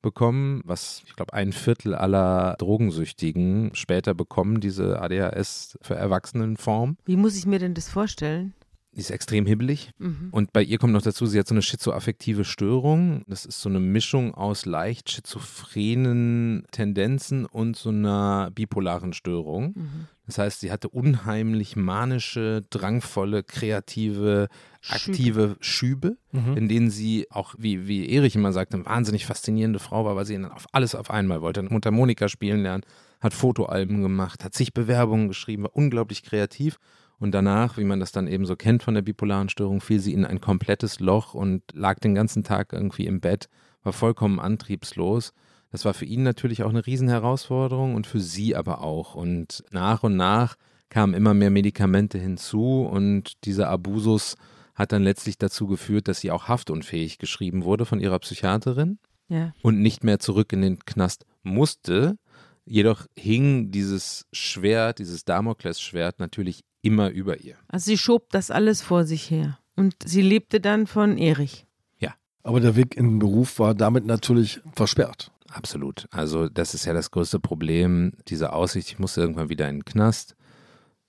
bekommen, was ich glaube ein Viertel aller Drogensüchtigen später bekommen, diese ADHS für Erwachsenenform. Wie muss ich mir denn das vorstellen? Die ist extrem hibbelig. Mhm. Und bei ihr kommt noch dazu, sie hat so eine schizoaffektive Störung. Das ist so eine Mischung aus leicht schizophrenen Tendenzen und so einer bipolaren Störung. Mhm. Das heißt, sie hatte unheimlich manische, drangvolle, kreative, aktive Schübe, Schübe mhm. in denen sie auch, wie, wie Erich immer sagte, eine wahnsinnig faszinierende Frau war, weil sie auf alles auf einmal wollte. Mundharmonika spielen lernen, hat Fotoalben gemacht, hat sich Bewerbungen geschrieben, war unglaublich kreativ und danach, wie man das dann eben so kennt von der bipolaren Störung, fiel sie in ein komplettes Loch und lag den ganzen Tag irgendwie im Bett, war vollkommen antriebslos. Das war für ihn natürlich auch eine Riesenherausforderung und für sie aber auch. Und nach und nach kamen immer mehr Medikamente hinzu und dieser Abusus hat dann letztlich dazu geführt, dass sie auch haftunfähig geschrieben wurde von ihrer Psychiaterin ja. und nicht mehr zurück in den Knast musste. Jedoch hing dieses Schwert, dieses Damoklesschwert natürlich immer über ihr. Also sie schob das alles vor sich her. Und sie lebte dann von Erich. Ja. Aber der Weg in den Beruf war damit natürlich versperrt. Absolut. Also das ist ja das größte Problem. Diese Aussicht, ich muss irgendwann wieder in den Knast,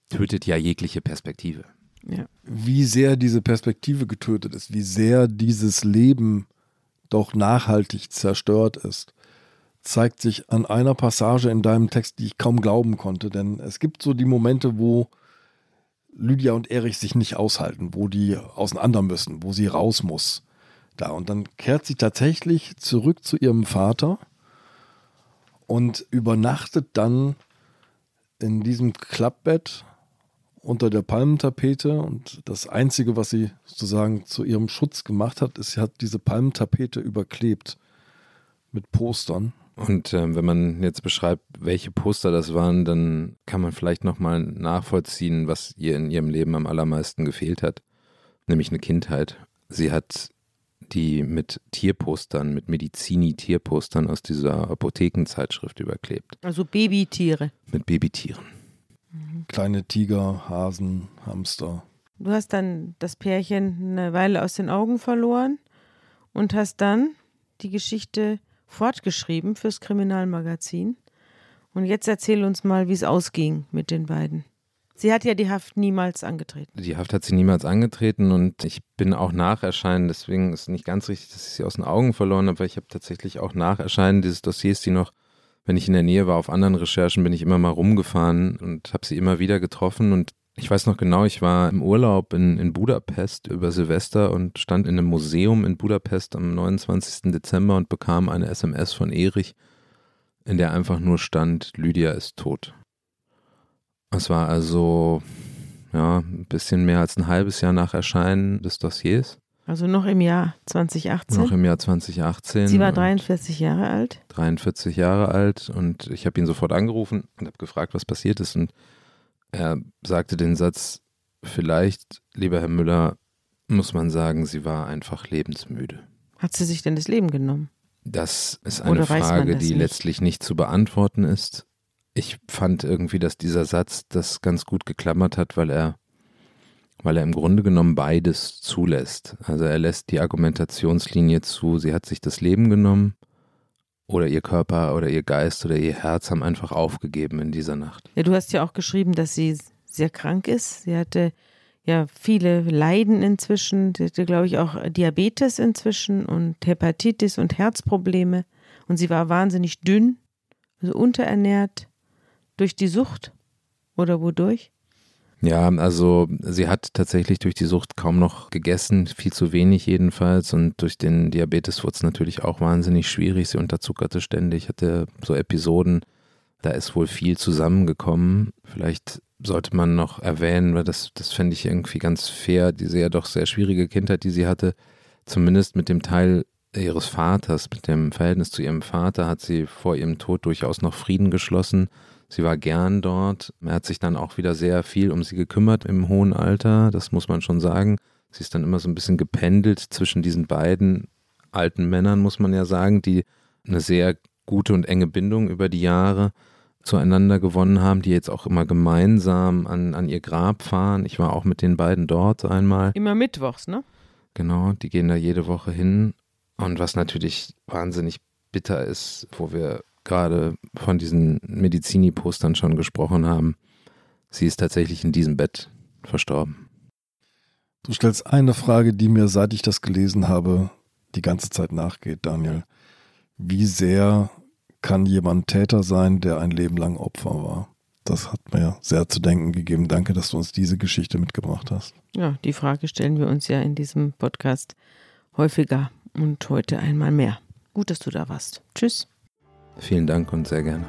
tötet ja jegliche Perspektive. Ja. Wie sehr diese Perspektive getötet ist, wie sehr dieses Leben doch nachhaltig zerstört ist, zeigt sich an einer Passage in deinem Text, die ich kaum glauben konnte. Denn es gibt so die Momente, wo Lydia und Erich sich nicht aushalten, wo die auseinander müssen, wo sie raus muss. Da. Und dann kehrt sie tatsächlich zurück zu ihrem Vater und übernachtet dann in diesem Klappbett unter der Palmentapete. Und das Einzige, was sie sozusagen zu ihrem Schutz gemacht hat, ist, sie hat diese Palmentapete überklebt mit Postern. Und ähm, wenn man jetzt beschreibt, welche Poster das waren, dann kann man vielleicht nochmal nachvollziehen, was ihr in ihrem Leben am allermeisten gefehlt hat, nämlich eine Kindheit. Sie hat die mit Tierpostern, mit Medizini-Tierpostern aus dieser Apothekenzeitschrift überklebt. Also Babytiere. Mit Babytieren. Mhm. Kleine Tiger, Hasen, Hamster. Du hast dann das Pärchen eine Weile aus den Augen verloren und hast dann die Geschichte fortgeschrieben fürs Kriminalmagazin. Und jetzt erzähl uns mal, wie es ausging mit den beiden. Sie hat ja die Haft niemals angetreten. Die Haft hat sie niemals angetreten und ich bin auch nach Erscheinen, deswegen ist nicht ganz richtig, dass ich sie aus den Augen verloren habe, weil ich habe tatsächlich auch nach Erscheinen dieses Dossiers, die noch, wenn ich in der Nähe war, auf anderen Recherchen, bin ich immer mal rumgefahren und habe sie immer wieder getroffen und ich weiß noch genau, ich war im Urlaub in, in Budapest über Silvester und stand in einem Museum in Budapest am 29. Dezember und bekam eine SMS von Erich, in der einfach nur stand, Lydia ist tot. Es war also ja, ein bisschen mehr als ein halbes Jahr nach Erscheinen des Dossiers. Also noch im Jahr 2018? Noch im Jahr 2018. Sie war 43 Jahre alt? 43 Jahre alt und ich habe ihn sofort angerufen und habe gefragt, was passiert ist. Und er sagte den Satz, vielleicht, lieber Herr Müller, muss man sagen, sie war einfach lebensmüde. Hat sie sich denn das Leben genommen? Das ist eine Frage, die nicht? letztlich nicht zu beantworten ist. Ich fand irgendwie, dass dieser Satz das ganz gut geklammert hat, weil er, weil er im Grunde genommen beides zulässt. Also er lässt die Argumentationslinie zu, sie hat sich das Leben genommen oder ihr Körper oder ihr Geist oder ihr Herz haben einfach aufgegeben in dieser Nacht. Ja, du hast ja auch geschrieben, dass sie sehr krank ist. Sie hatte ja viele Leiden inzwischen. Sie hatte, glaube ich, auch Diabetes inzwischen und Hepatitis und Herzprobleme. Und sie war wahnsinnig dünn, also unterernährt durch die Sucht oder wodurch? Ja, also sie hat tatsächlich durch die Sucht kaum noch gegessen, viel zu wenig jedenfalls. Und durch den Diabetes wurde es natürlich auch wahnsinnig schwierig. Sie unterzuckerte ständig, hatte so Episoden, da ist wohl viel zusammengekommen. Vielleicht sollte man noch erwähnen, weil das, das fände ich irgendwie ganz fair, diese ja doch sehr schwierige Kindheit, die sie hatte, zumindest mit dem Teil ihres Vaters, mit dem Verhältnis zu ihrem Vater, hat sie vor ihrem Tod durchaus noch Frieden geschlossen. Sie war gern dort. Er hat sich dann auch wieder sehr viel um sie gekümmert im hohen Alter, das muss man schon sagen. Sie ist dann immer so ein bisschen gependelt zwischen diesen beiden alten Männern, muss man ja sagen, die eine sehr gute und enge Bindung über die Jahre zueinander gewonnen haben, die jetzt auch immer gemeinsam an, an ihr Grab fahren. Ich war auch mit den beiden dort einmal. Immer mittwochs, ne? Genau, die gehen da jede Woche hin. Und was natürlich wahnsinnig bitter ist, wo wir gerade von diesen Medizini-Postern schon gesprochen haben, sie ist tatsächlich in diesem Bett verstorben. Du stellst eine Frage, die mir, seit ich das gelesen habe, die ganze Zeit nachgeht, Daniel. Wie sehr kann jemand Täter sein, der ein Leben lang Opfer war? Das hat mir sehr zu denken gegeben. Danke, dass du uns diese Geschichte mitgebracht hast. Ja, die Frage stellen wir uns ja in diesem Podcast häufiger und heute einmal mehr. Gut, dass du da warst. Tschüss. Vielen Dank und sehr gerne.